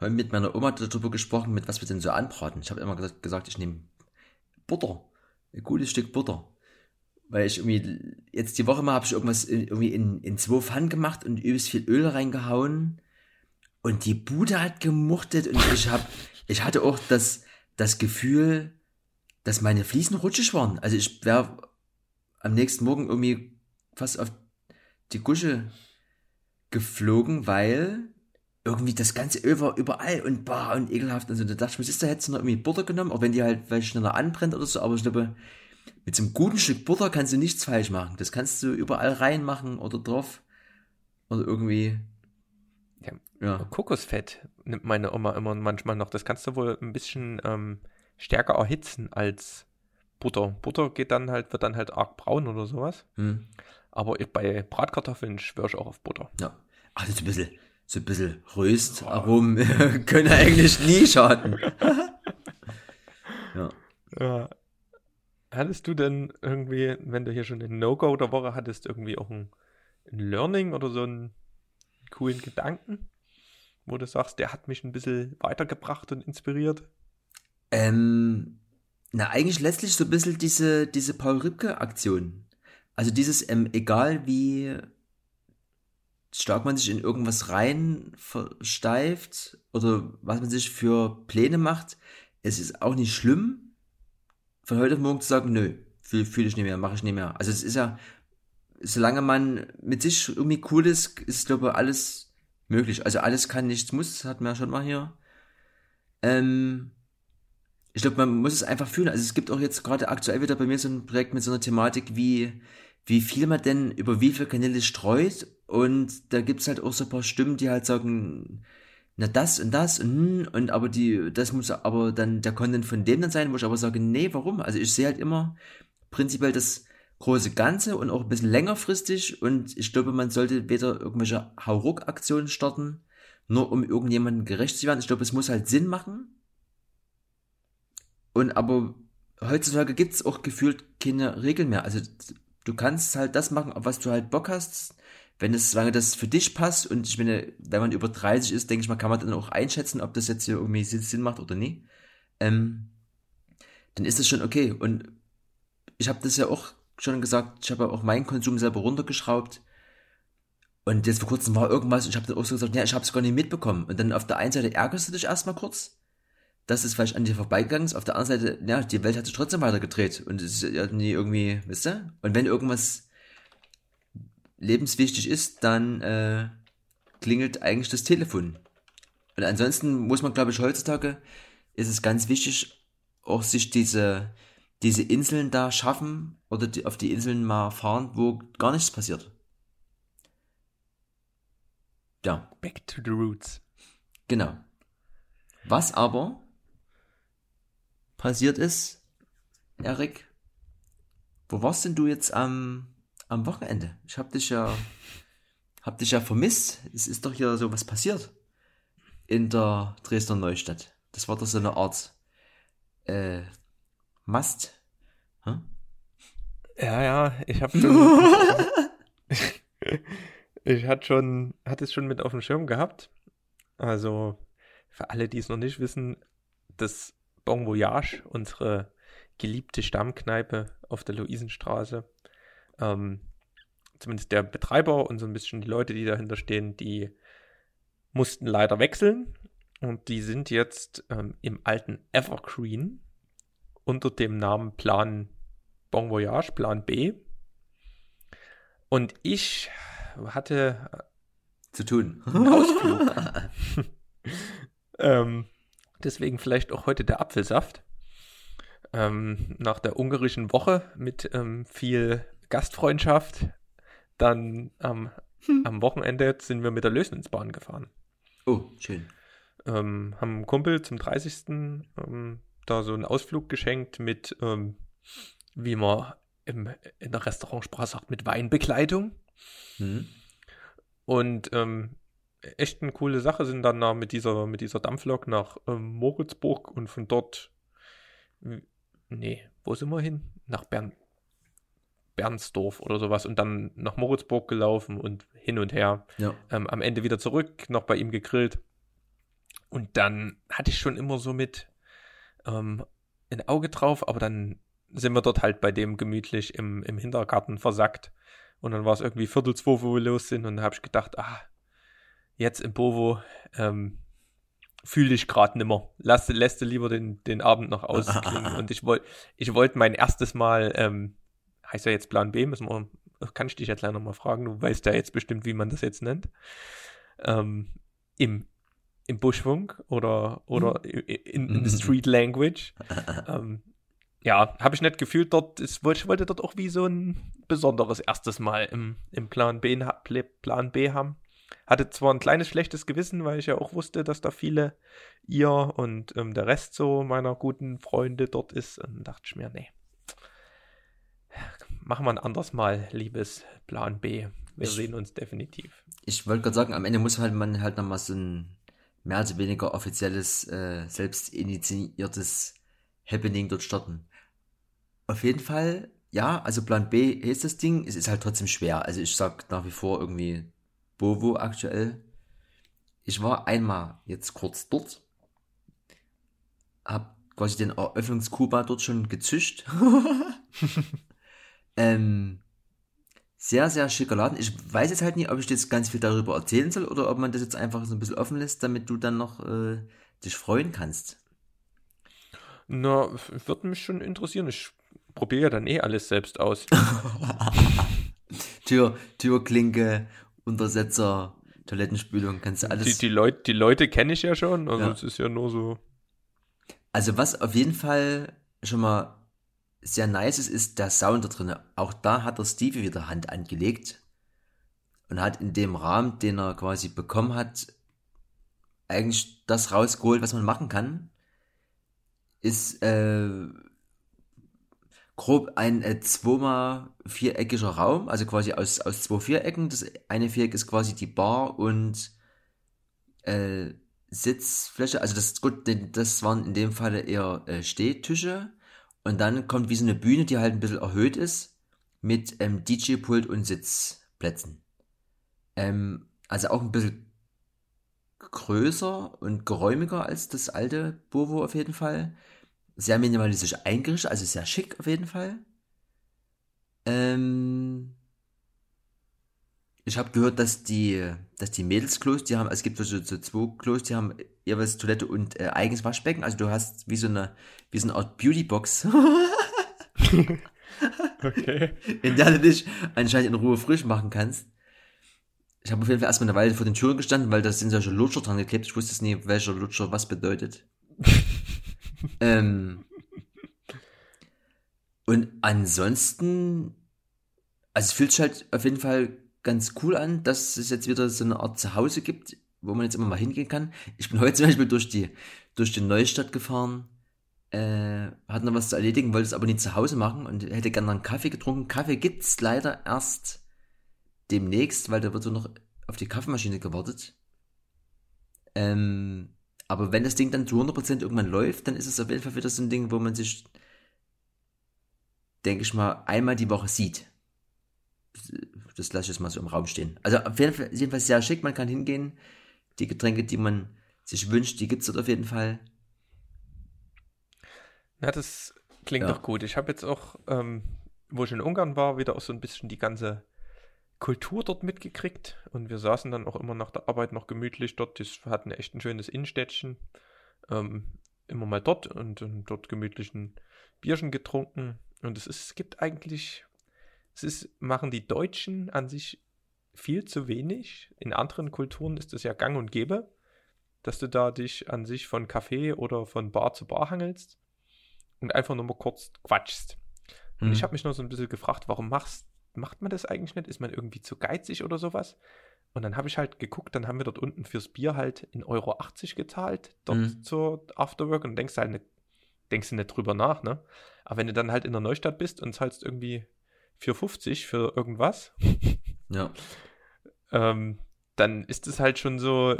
[SPEAKER 2] äh, heute mit meiner Oma darüber gesprochen, mit was wir denn so anbraten. Ich habe immer gesagt, ich nehme Butter. Ein gutes Stück Butter. Weil ich irgendwie, jetzt die Woche mal habe ich irgendwas in, irgendwie in, in zwei Pfannen gemacht und übelst viel Öl reingehauen. Und die Bude hat gemuchtet und ich habe, ich hatte auch das, das Gefühl, dass meine Fliesen rutschig waren. Also ich wäre am nächsten Morgen irgendwie fast auf die Gusche geflogen, weil irgendwie das ganze Öl war überall und bar und ekelhaft und so. Da dachte ich mir, ist da hättest du noch irgendwie Butter genommen, auch wenn die halt weil schneller anbrennt oder so, aber ich glaube, mit so einem guten Stück Butter kannst du nichts falsch machen. Das kannst du überall reinmachen oder drauf. Oder irgendwie
[SPEAKER 1] ja, ja. Kokosfett nimmt meine Oma immer manchmal noch. Das kannst du wohl ein bisschen ähm, stärker erhitzen als Butter. Butter geht dann halt, wird dann halt arg braun oder sowas.
[SPEAKER 2] Hm.
[SPEAKER 1] Aber ich, bei Bratkartoffeln schwöre ich auch auf Butter.
[SPEAKER 2] Ja. Ach, das ist ein bisschen, so ein bisschen Röstaromen können eigentlich nie schaden.
[SPEAKER 1] ja. ja. Hattest du denn irgendwie, wenn du hier schon ein No-Go der Woche hattest, irgendwie auch ein, ein Learning oder so ein coolen Gedanken, wo du sagst, der hat mich ein bisschen weitergebracht und inspiriert?
[SPEAKER 2] Ähm, na, eigentlich letztlich so ein bisschen diese, diese Paul Ripke-Aktion. Also dieses, ähm, egal wie stark man sich in irgendwas rein versteift oder was man sich für Pläne macht, es ist auch nicht schlimm, von heute auf morgen zu sagen, nö, fühle fühl ich nicht mehr, mache ich nicht mehr. Also es ist ja, solange man mit sich irgendwie cool ist, ist, glaube ich, alles möglich. Also alles kann, nichts muss, hat man ja schon mal hier. Ähm, ich glaube, man muss es einfach fühlen. Also es gibt auch jetzt gerade aktuell wieder bei mir so ein Projekt mit so einer Thematik, wie, wie viel man denn über wie viele Kanäle streut. Und da gibt's halt auch so ein paar Stimmen, die halt sagen, na das und das und, hm, und aber die, das muss aber dann der Content von dem dann sein, wo ich aber sage, nee, warum? Also ich sehe halt immer prinzipiell das große Ganze und auch ein bisschen längerfristig und ich glaube, man sollte weder irgendwelche Hauruck-Aktionen starten, nur um irgendjemandem gerecht zu werden. Ich glaube, es muss halt Sinn machen und aber heutzutage gibt es auch gefühlt keine Regeln mehr. Also du kannst halt das machen, auf was du halt Bock hast. Wenn es, solange das für dich passt und ich meine, wenn man über 30 ist, denke ich mal, kann man dann auch einschätzen, ob das jetzt hier irgendwie Sinn macht oder nie. Ähm, dann ist das schon okay. Und ich habe das ja auch schon gesagt, ich habe ja auch meinen Konsum selber runtergeschraubt. Und jetzt vor kurzem war irgendwas und ich habe dann auch so gesagt, ja, ich habe es gar nicht mitbekommen. Und dann auf der einen Seite ärgerst du dich erstmal kurz, dass es vielleicht an dir vorbeigegangen ist. Auf der anderen Seite, ja, die Welt hat sich trotzdem weitergedreht und es ist nie irgendwie, wisst ihr? Und wenn irgendwas lebenswichtig ist, dann äh, klingelt eigentlich das Telefon. Und ansonsten muss man, glaube ich, heutzutage ist es ganz wichtig, auch sich diese, diese Inseln da schaffen oder die, auf die Inseln mal fahren, wo gar nichts passiert. Ja.
[SPEAKER 1] Back to the roots.
[SPEAKER 2] Genau. Was aber passiert ist, Erik, wo warst denn du jetzt am, am Wochenende? Ich hab dich ja, hab dich ja vermisst. Es ist doch hier so was passiert in der Dresdner Neustadt. Das war doch so eine Art äh, Mast. Hm?
[SPEAKER 1] Ja, ja, ich habe schon, ich hatte schon, hatte es schon mit auf dem Schirm gehabt. Also für alle, die es noch nicht wissen, das Bon Voyage, unsere geliebte Stammkneipe auf der Luisenstraße. Ähm, zumindest der Betreiber und so ein bisschen die Leute, die dahinter stehen, die mussten leider wechseln und die sind jetzt ähm, im alten Evergreen unter dem Namen Plan Bon Voyage, Plan B. Und ich hatte
[SPEAKER 2] zu tun.
[SPEAKER 1] Einen Ausflug. ähm, Deswegen vielleicht auch heute der Apfelsaft. Ähm, nach der ungarischen Woche mit ähm, viel Gastfreundschaft, dann ähm, hm. am Wochenende sind wir mit der Lösensbahn gefahren.
[SPEAKER 2] Oh, schön.
[SPEAKER 1] Ähm, haben einen Kumpel zum 30. Ähm, da so einen Ausflug geschenkt mit, ähm, wie man im, in der Restaurantsprache sagt, mit Weinbekleidung. Hm. Und ähm, echt eine coole Sache, sind dann da mit dieser, mit dieser Dampflok nach ähm, Moritzburg und von dort, nee, wo sind wir hin? Nach Bern, Bernsdorf oder sowas und dann nach Moritzburg gelaufen und hin und her. Ja. Ähm, am Ende wieder zurück, noch bei ihm gegrillt. Und dann hatte ich schon immer so mit ähm, ein Auge drauf, aber dann sind wir dort halt bei dem gemütlich im, im Hintergarten versackt. Und dann war es irgendwie Viertel zwei, wo wir los sind. Und da habe ich gedacht, ah, jetzt im Bovo ähm, fühle ich gerade nimmer. Lass, lässt du lieber den, den Abend noch ausklingen. Und ich wollte ich wollte mein erstes Mal, ähm, heißt ja jetzt Plan B, müssen wir, kann ich dich jetzt leider mal fragen, du weißt ja jetzt bestimmt, wie man das jetzt nennt. Ähm, im, im Buschfunk oder, oder hm. in, in the Street Language. ähm, ja, habe ich nicht gefühlt dort, ich wollte dort auch wie so ein besonderes erstes Mal im, im Plan B, Plan B haben. Hatte zwar ein kleines schlechtes Gewissen, weil ich ja auch wusste, dass da viele ihr und ähm, der Rest so meiner guten Freunde dort ist. Und dachte ich mir, nee. Machen wir ein anderes Mal, liebes Plan B. Wir ich, sehen uns definitiv.
[SPEAKER 2] Ich wollte gerade sagen, am Ende muss halt man halt nochmal so ein mehr oder weniger offizielles, äh, selbst initiiertes Happening dort starten. Auf jeden Fall, ja, also Plan B ist das Ding. Es ist halt trotzdem schwer. Also ich sag nach wie vor irgendwie Bovo aktuell. Ich war einmal jetzt kurz dort, hab quasi den Eröffnungskuba dort schon gezischt. ähm, sehr, sehr schicker Laden. Ich weiß jetzt halt nicht, ob ich jetzt ganz viel darüber erzählen soll oder ob man das jetzt einfach so ein bisschen offen lässt, damit du dann noch äh, dich freuen kannst.
[SPEAKER 1] Na, würde mich schon interessieren. Ich probiere ja dann eh alles selbst aus.
[SPEAKER 2] Tür, Türklinke, Untersetzer, Toilettenspülung, kannst du alles.
[SPEAKER 1] Die, die, Leut, die Leute kenne ich ja schon, also ja. es ist ja nur so.
[SPEAKER 2] Also was auf jeden Fall schon mal sehr nice ist, ist der Sound da drin. Auch da hat der Stevie wieder Hand angelegt und hat in dem Rahmen, den er quasi bekommen hat, eigentlich das rausgeholt, was man machen kann. Ist äh, grob ein äh, zweimal viereckiger Raum, also quasi aus, aus zwei Vierecken. Das eine Viereck ist quasi die Bar und äh, Sitzfläche. Also das gut, das waren in dem Fall eher äh, Stehtische. Und dann kommt wie so eine Bühne, die halt ein bisschen erhöht ist, mit ähm, DJ-Pult und Sitzplätzen. Ähm, also auch ein bisschen größer und geräumiger als das alte Bovo auf jeden Fall sehr minimalistisch eingerichtet, also sehr schick auf jeden Fall. Ähm, ich habe gehört, dass die, dass die Mädelsklos, die haben, es gibt so, so zwei Klos, die haben jeweils Toilette und äh, eigenes Waschbecken. Also du hast wie so eine, wie so eine Art Beautybox. okay. In der du dich anscheinend in Ruhe frisch machen kannst. Ich habe auf jeden Fall erstmal eine Weile vor den Türen gestanden, weil da sind solche Lutscher dran geklebt. Ich wusste es nie, welcher Lutscher was bedeutet. ähm, und ansonsten, also es fühlt sich halt auf jeden Fall ganz cool an, dass es jetzt wieder so eine Art Zuhause gibt, wo man jetzt immer mal hingehen kann. Ich bin heute zum Beispiel durch die, durch die Neustadt gefahren, äh, hatte noch was zu erledigen, wollte es aber nicht zu Hause machen und hätte gerne einen Kaffee getrunken. Kaffee gibt's leider erst demnächst, weil da wird so noch auf die Kaffeemaschine gewartet. Ähm, aber wenn das Ding dann zu 100% irgendwann läuft, dann ist es auf jeden Fall wieder so ein Ding, wo man sich, denke ich mal, einmal die Woche sieht. Das lasse ich jetzt mal so im Raum stehen. Also auf jeden Fall, jedenfalls sehr schick, man kann hingehen. Die Getränke, die man sich wünscht, die gibt es dort auf jeden Fall.
[SPEAKER 1] Ja, das klingt ja. doch gut. Ich habe jetzt auch, ähm, wo ich in Ungarn war, wieder auch so ein bisschen die ganze Kultur dort mitgekriegt und wir saßen dann auch immer nach der Arbeit noch gemütlich dort. Das hatten echt ein schönes Innenstädtchen. Ähm, immer mal dort und, und, dort gemütlich ein Bierchen getrunken. Und es, ist, es gibt eigentlich, es ist, machen die Deutschen an sich viel zu wenig. In anderen Kulturen ist es ja gang und gäbe, dass du da dich an sich von Café oder von Bar zu Bar hangelst und einfach nur mal kurz quatschst. Und mhm. ich habe mich noch so ein bisschen gefragt, warum machst macht man das eigentlich nicht? Ist man irgendwie zu geizig oder sowas? Und dann habe ich halt geguckt, dann haben wir dort unten fürs Bier halt in Euro 80 gezahlt, dort mhm. zur Afterwork und denkst halt nicht, denkst du nicht drüber nach, ne? Aber wenn du dann halt in der Neustadt bist und zahlst irgendwie 4,50 für irgendwas,
[SPEAKER 2] ja.
[SPEAKER 1] ähm, dann ist es halt schon so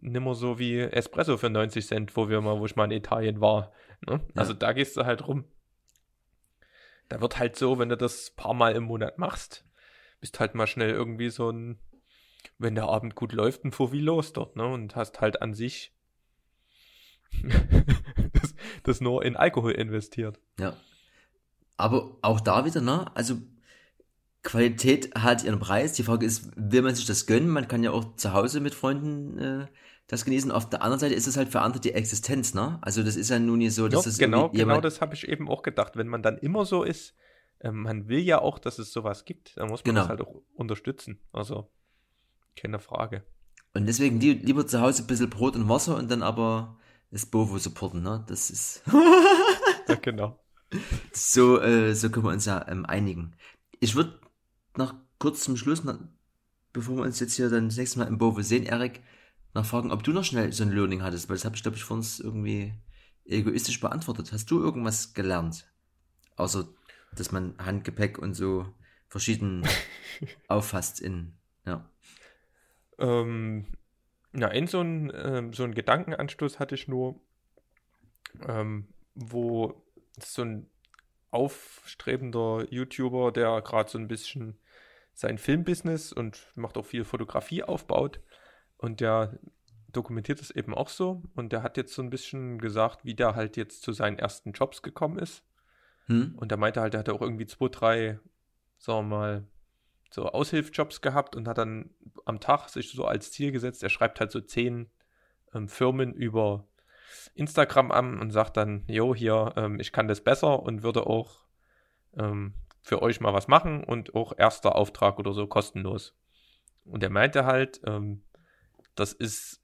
[SPEAKER 1] nimmer so wie Espresso für 90 Cent, wo wir mal, wo ich mal in Italien war. Ne? Ja. Also da gehst du halt rum. Da wird halt so, wenn du das paar Mal im Monat machst, bist halt mal schnell irgendwie so ein, wenn der Abend gut läuft, ein Fuffi los dort, ne? Und hast halt an sich das, das nur in Alkohol investiert.
[SPEAKER 2] Ja. Aber auch da wieder, ne? Also Qualität hat ihren Preis. Die Frage ist, will man sich das gönnen? Man kann ja auch zu Hause mit Freunden äh, das genießen. Auf der anderen Seite ist es halt für andere die Existenz, ne? Also das ist ja nun nicht so, dass
[SPEAKER 1] ja,
[SPEAKER 2] es
[SPEAKER 1] genau, genau das habe ich eben auch gedacht. Wenn man dann immer so ist, äh, man will ja auch, dass es sowas gibt, dann muss man genau. das halt auch unterstützen. Also keine Frage.
[SPEAKER 2] Und deswegen li lieber zu Hause ein bisschen Brot und Wasser und dann aber das Bovo supporten, ne? Das ist.
[SPEAKER 1] ja, genau.
[SPEAKER 2] So, äh, so können wir uns ja ähm, einigen. Ich würde noch kurz zum Schluss, noch, bevor wir uns jetzt hier dann das nächste Mal im Bovo sehen, Erik, nachfragen, ob du noch schnell so ein Learning hattest, weil das habe ich, glaube ich, vor uns irgendwie egoistisch beantwortet. Hast du irgendwas gelernt? Außer, dass man Handgepäck und so verschieden auffasst in, ja.
[SPEAKER 1] Ähm, ja, in so ein, ähm, so ein Gedankenanstoß hatte ich nur, ähm, wo so ein aufstrebender YouTuber, der gerade so ein bisschen sein Filmbusiness und macht auch viel Fotografie aufbaut. Und der dokumentiert es eben auch so. Und der hat jetzt so ein bisschen gesagt, wie der halt jetzt zu seinen ersten Jobs gekommen ist. Hm. Und er meinte halt, er hatte auch irgendwie zwei, drei, sagen wir mal, so Aushilfsjobs gehabt und hat dann am Tag sich so als Ziel gesetzt, er schreibt halt so zehn ähm, Firmen über Instagram an und sagt dann, jo, hier, ähm, ich kann das besser und würde auch ähm, für euch mal was machen und auch erster Auftrag oder so kostenlos. Und er meinte halt, ähm, das ist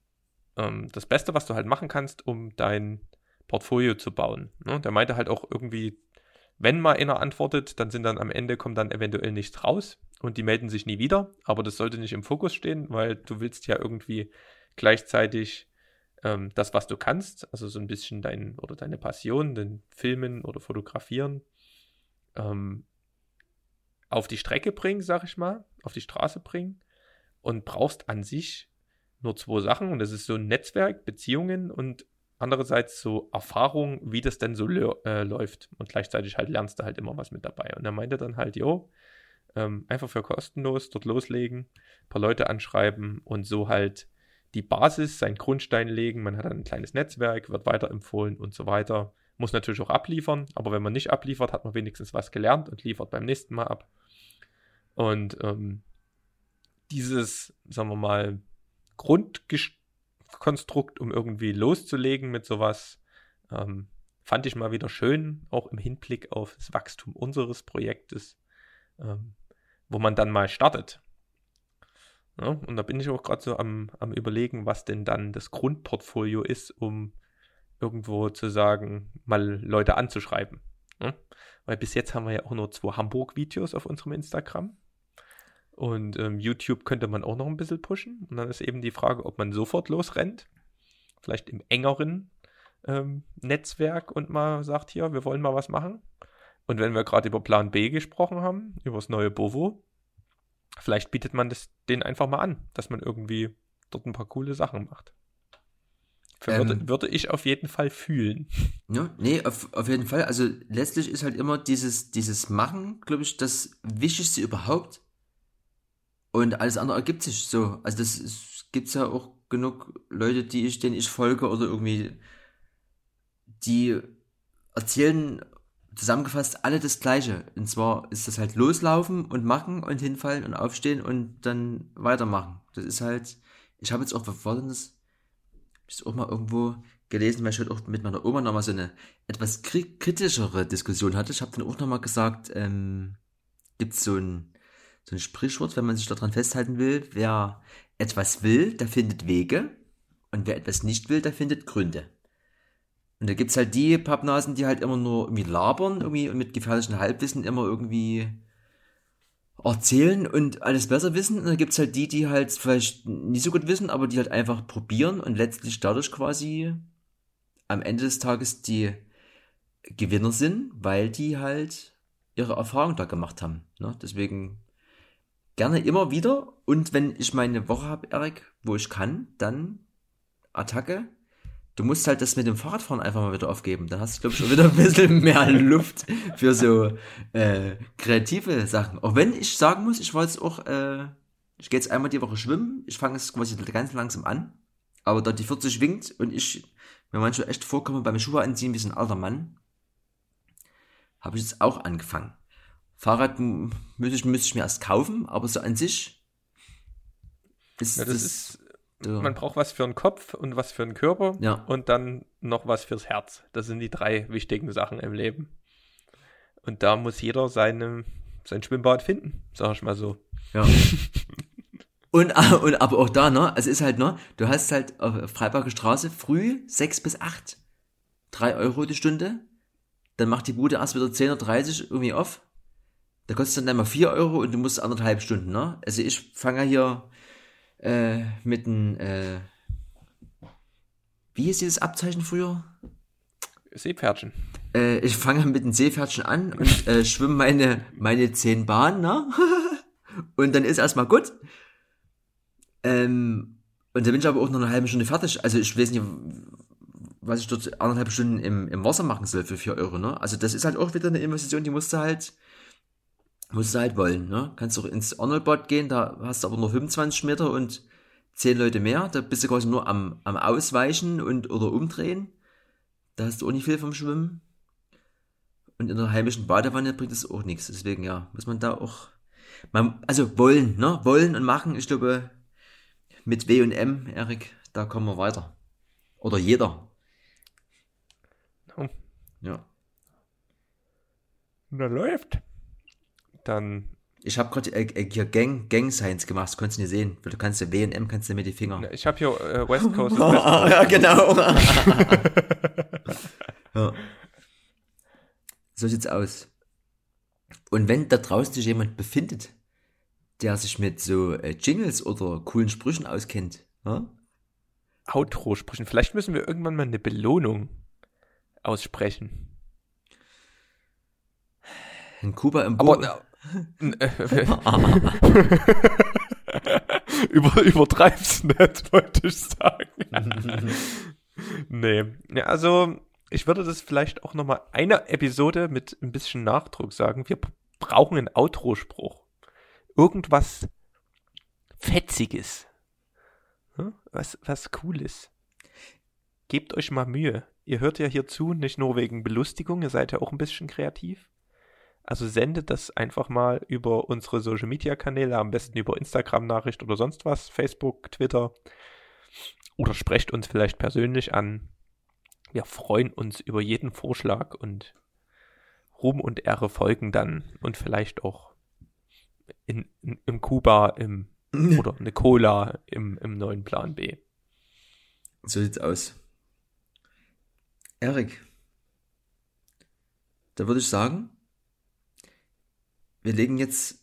[SPEAKER 1] ähm, das Beste, was du halt machen kannst, um dein Portfolio zu bauen. Ne? Der meinte halt auch irgendwie, wenn mal einer antwortet, dann sind dann am Ende kommt dann eventuell nichts raus und die melden sich nie wieder. Aber das sollte nicht im Fokus stehen, weil du willst ja irgendwie gleichzeitig ähm, das, was du kannst, also so ein bisschen dein oder deine Passion, den Filmen oder Fotografieren, ähm, auf die Strecke bringen, sag ich mal, auf die Straße bringen und brauchst an sich nur zwei Sachen und das ist so ein Netzwerk, Beziehungen und andererseits so Erfahrung, wie das denn so äh, läuft und gleichzeitig halt lernst du halt immer was mit dabei und er meinte dann halt, jo, ähm, einfach für kostenlos dort loslegen, ein paar Leute anschreiben und so halt die Basis, seinen Grundstein legen. Man hat ein kleines Netzwerk, wird weiterempfohlen und so weiter. Muss natürlich auch abliefern, aber wenn man nicht abliefert, hat man wenigstens was gelernt und liefert beim nächsten Mal ab. Und ähm, dieses, sagen wir mal, Grundkonstrukt, um irgendwie loszulegen mit sowas, ähm, fand ich mal wieder schön, auch im Hinblick auf das Wachstum unseres Projektes, ähm, wo man dann mal startet. Ja, und da bin ich auch gerade so am, am Überlegen, was denn dann das Grundportfolio ist, um irgendwo zu sagen, mal Leute anzuschreiben. Ja? Weil bis jetzt haben wir ja auch nur zwei Hamburg-Videos auf unserem Instagram. Und ähm, YouTube könnte man auch noch ein bisschen pushen. Und dann ist eben die Frage, ob man sofort losrennt. Vielleicht im engeren ähm, Netzwerk und mal sagt, hier, wir wollen mal was machen. Und wenn wir gerade über Plan B gesprochen haben, über das neue Bovo, vielleicht bietet man das denen einfach mal an, dass man irgendwie dort ein paar coole Sachen macht. Ähm, würde, würde, ich auf jeden Fall fühlen.
[SPEAKER 2] Ja, nee, auf, auf jeden Fall. Also letztlich ist halt immer dieses, dieses Machen, glaube ich, das Wichtigste überhaupt. Und alles andere ergibt sich so. Also das gibt es ja auch genug Leute, die ich, denen ich folge oder irgendwie, die erzählen zusammengefasst alle das Gleiche. Und zwar ist das halt loslaufen und machen und hinfallen und aufstehen und dann weitermachen. Das ist halt, ich habe jetzt auch, was war denn? Ich auch mal irgendwo gelesen, weil ich heute auch mit meiner Oma nochmal so eine etwas kritischere Diskussion hatte. Ich habe dann auch nochmal gesagt, ähm, gibt es so ein, so ein Sprichwort, wenn man sich daran festhalten will, wer etwas will, der findet Wege und wer etwas nicht will, der findet Gründe. Und da gibt es halt die Pappnasen, die halt immer nur irgendwie labern, irgendwie und mit gefährlichen Halbwissen immer irgendwie erzählen und alles besser wissen. Und dann gibt es halt die, die halt vielleicht nicht so gut wissen, aber die halt einfach probieren und letztlich dadurch quasi am Ende des Tages die Gewinner sind, weil die halt ihre Erfahrung da gemacht haben. Ne? Deswegen gerne immer wieder. Und wenn ich meine Woche habe, Erik, wo ich kann, dann Attacke du musst halt das mit dem Fahrradfahren einfach mal wieder aufgeben. Dann hast du, glaube ich, schon wieder ein bisschen mehr Luft für so äh, kreative Sachen. Auch wenn ich sagen muss, ich war jetzt auch, äh, ich gehe jetzt einmal die Woche schwimmen. Ich fange es quasi ganz langsam an. Aber da die 40 winkt und ich mir manchmal echt vorkomme beim Schuhe anziehen wie so ein alter Mann, habe ich jetzt auch angefangen. Fahrrad müsste ich, müsste ich mir erst kaufen, aber so an sich
[SPEAKER 1] ist ja, das, das ist ja. Man braucht was für den Kopf und was für den Körper
[SPEAKER 2] ja.
[SPEAKER 1] und dann noch was fürs Herz. Das sind die drei wichtigen Sachen im Leben. Und da muss jeder seine, sein Schwimmbad finden, sag ich mal so.
[SPEAKER 2] Ja. und, und aber auch da, ne? Es ist halt, ne? Du hast halt auf Freiburger Straße früh sechs bis acht drei Euro die Stunde. Dann macht die Bude erst wieder 10.30 Uhr irgendwie auf. Da kostet dann einmal vier Euro und du musst anderthalb Stunden, ne? Also ich fange hier äh, mit einem, äh, wie hieß dieses Abzeichen früher?
[SPEAKER 1] Seepferdchen.
[SPEAKER 2] Äh, ich fange mit dem Seepferdchen an und äh, schwimme meine, meine zehn Bahnen, ne? und dann ist erstmal gut. Ähm, und dann bin ich aber auch noch eine halbe Stunde fertig. Also ich weiß nicht, was ich dort anderthalb Stunden im, im Wasser machen soll für vier Euro, ne? Also das ist halt auch wieder eine Investition, die musst du halt Musst du halt wollen, ne? Kannst du ins Arnoldbad gehen, da hast du aber nur 25 Meter und 10 Leute mehr. Da bist du quasi nur am, am Ausweichen und oder umdrehen. Da hast du auch nicht viel vom Schwimmen. Und in der heimischen Badewanne bringt es auch nichts. Deswegen, ja, muss man da auch. Man, also wollen, ne? Wollen und machen. Ich glaube, mit W und M, Erik, da kommen wir weiter. Oder jeder.
[SPEAKER 1] Oh.
[SPEAKER 2] Ja.
[SPEAKER 1] Na, läuft. Dann,
[SPEAKER 2] Ich habe gerade äh, äh, hier Gang, Gang Science gemacht, das konntest du nicht sehen. Du kannst ja W und M, kannst du mit die Finger.
[SPEAKER 1] ich habe hier äh, West Coast. West Coast.
[SPEAKER 2] ja, genau. ja. So sieht's aus. Und wenn da draußen sich jemand befindet, der sich mit so äh, Jingles oder coolen Sprüchen auskennt, ja?
[SPEAKER 1] Outro sprechen. Vielleicht müssen wir irgendwann mal eine Belohnung aussprechen.
[SPEAKER 2] in Kuba im
[SPEAKER 1] Aber
[SPEAKER 2] Bo
[SPEAKER 1] na, n- äh, Über, übertreib's nicht, wollte ich sagen. nee. Ja, also, ich würde das vielleicht auch nochmal eine Episode mit ein bisschen Nachdruck sagen. Wir brauchen einen Outro-Spruch. Irgendwas Fetziges. Was, was Cooles. Gebt euch mal Mühe. Ihr hört ja hier zu, nicht nur wegen Belustigung, ihr seid ja auch ein bisschen kreativ. Also sendet das einfach mal über unsere Social Media Kanäle, am besten über Instagram Nachricht oder sonst was, Facebook, Twitter. Oder sprecht uns vielleicht persönlich an. Wir freuen uns über jeden Vorschlag und Ruhm und Ehre folgen dann und vielleicht auch in, in, im Kuba im, oder eine Cola im, im neuen Plan B.
[SPEAKER 2] So sieht's aus. Erik, da würde ich sagen, wir legen jetzt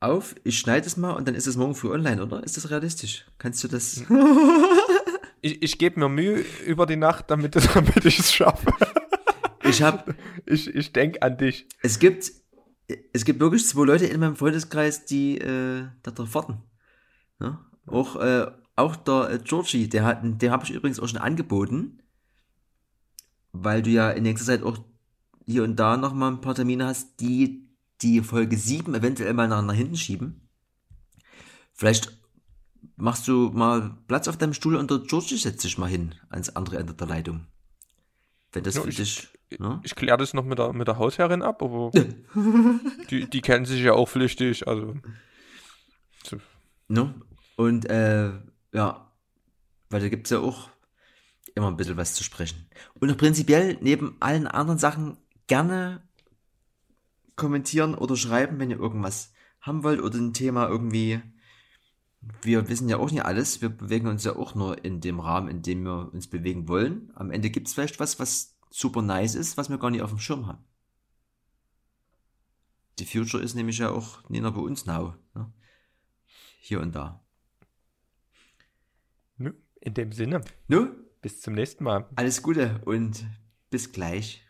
[SPEAKER 2] auf, ich schneide es mal und dann ist es morgen früh online, oder? Ist das realistisch? Kannst du das?
[SPEAKER 1] Ich, ich gebe mir Mühe über die Nacht, damit, damit ich es schaffe.
[SPEAKER 2] Ich habe,
[SPEAKER 1] Ich, ich denke an dich.
[SPEAKER 2] es gibt, es gibt wirklich zwei Leute in meinem Freundeskreis, die äh, da drauf warten. Ja? Auch, äh, auch der äh, Georgie, der hat, der habe ich übrigens auch schon angeboten, weil du ja in nächster Zeit auch hier und da noch mal ein paar Termine hast, die die Folge 7 eventuell mal nach, nach hinten schieben. Vielleicht machst du mal Platz auf deinem Stuhl und der Georgie setzt sich mal hin ans andere Ende der Leitung. Wenn das
[SPEAKER 1] Ja,
[SPEAKER 2] für
[SPEAKER 1] ich-
[SPEAKER 2] dich. Ne?
[SPEAKER 1] Ich kläre das noch mit der, mit der Hausherrin ab, aber die, die kennen sich ja auch flüchtig, also. So.
[SPEAKER 2] Ne? Und äh, ja, weil da gibt es ja auch immer ein bisschen was zu sprechen. Und auch prinzipiell neben allen anderen Sachen gerne kommentieren oder schreiben, wenn ihr irgendwas haben wollt oder ein Thema irgendwie. Wir wissen ja auch nicht alles. Wir bewegen uns ja auch nur in dem Rahmen, in dem wir uns bewegen wollen. Am Ende gibt es vielleicht was, was super nice ist, was wir gar nicht auf dem Schirm haben. Die Future ist nämlich ja auch nicht nur bei uns now. Ne? Hier und da.
[SPEAKER 1] In dem Sinne,
[SPEAKER 2] Nu,
[SPEAKER 1] bis zum nächsten Mal.
[SPEAKER 2] alles Gute und bis gleich.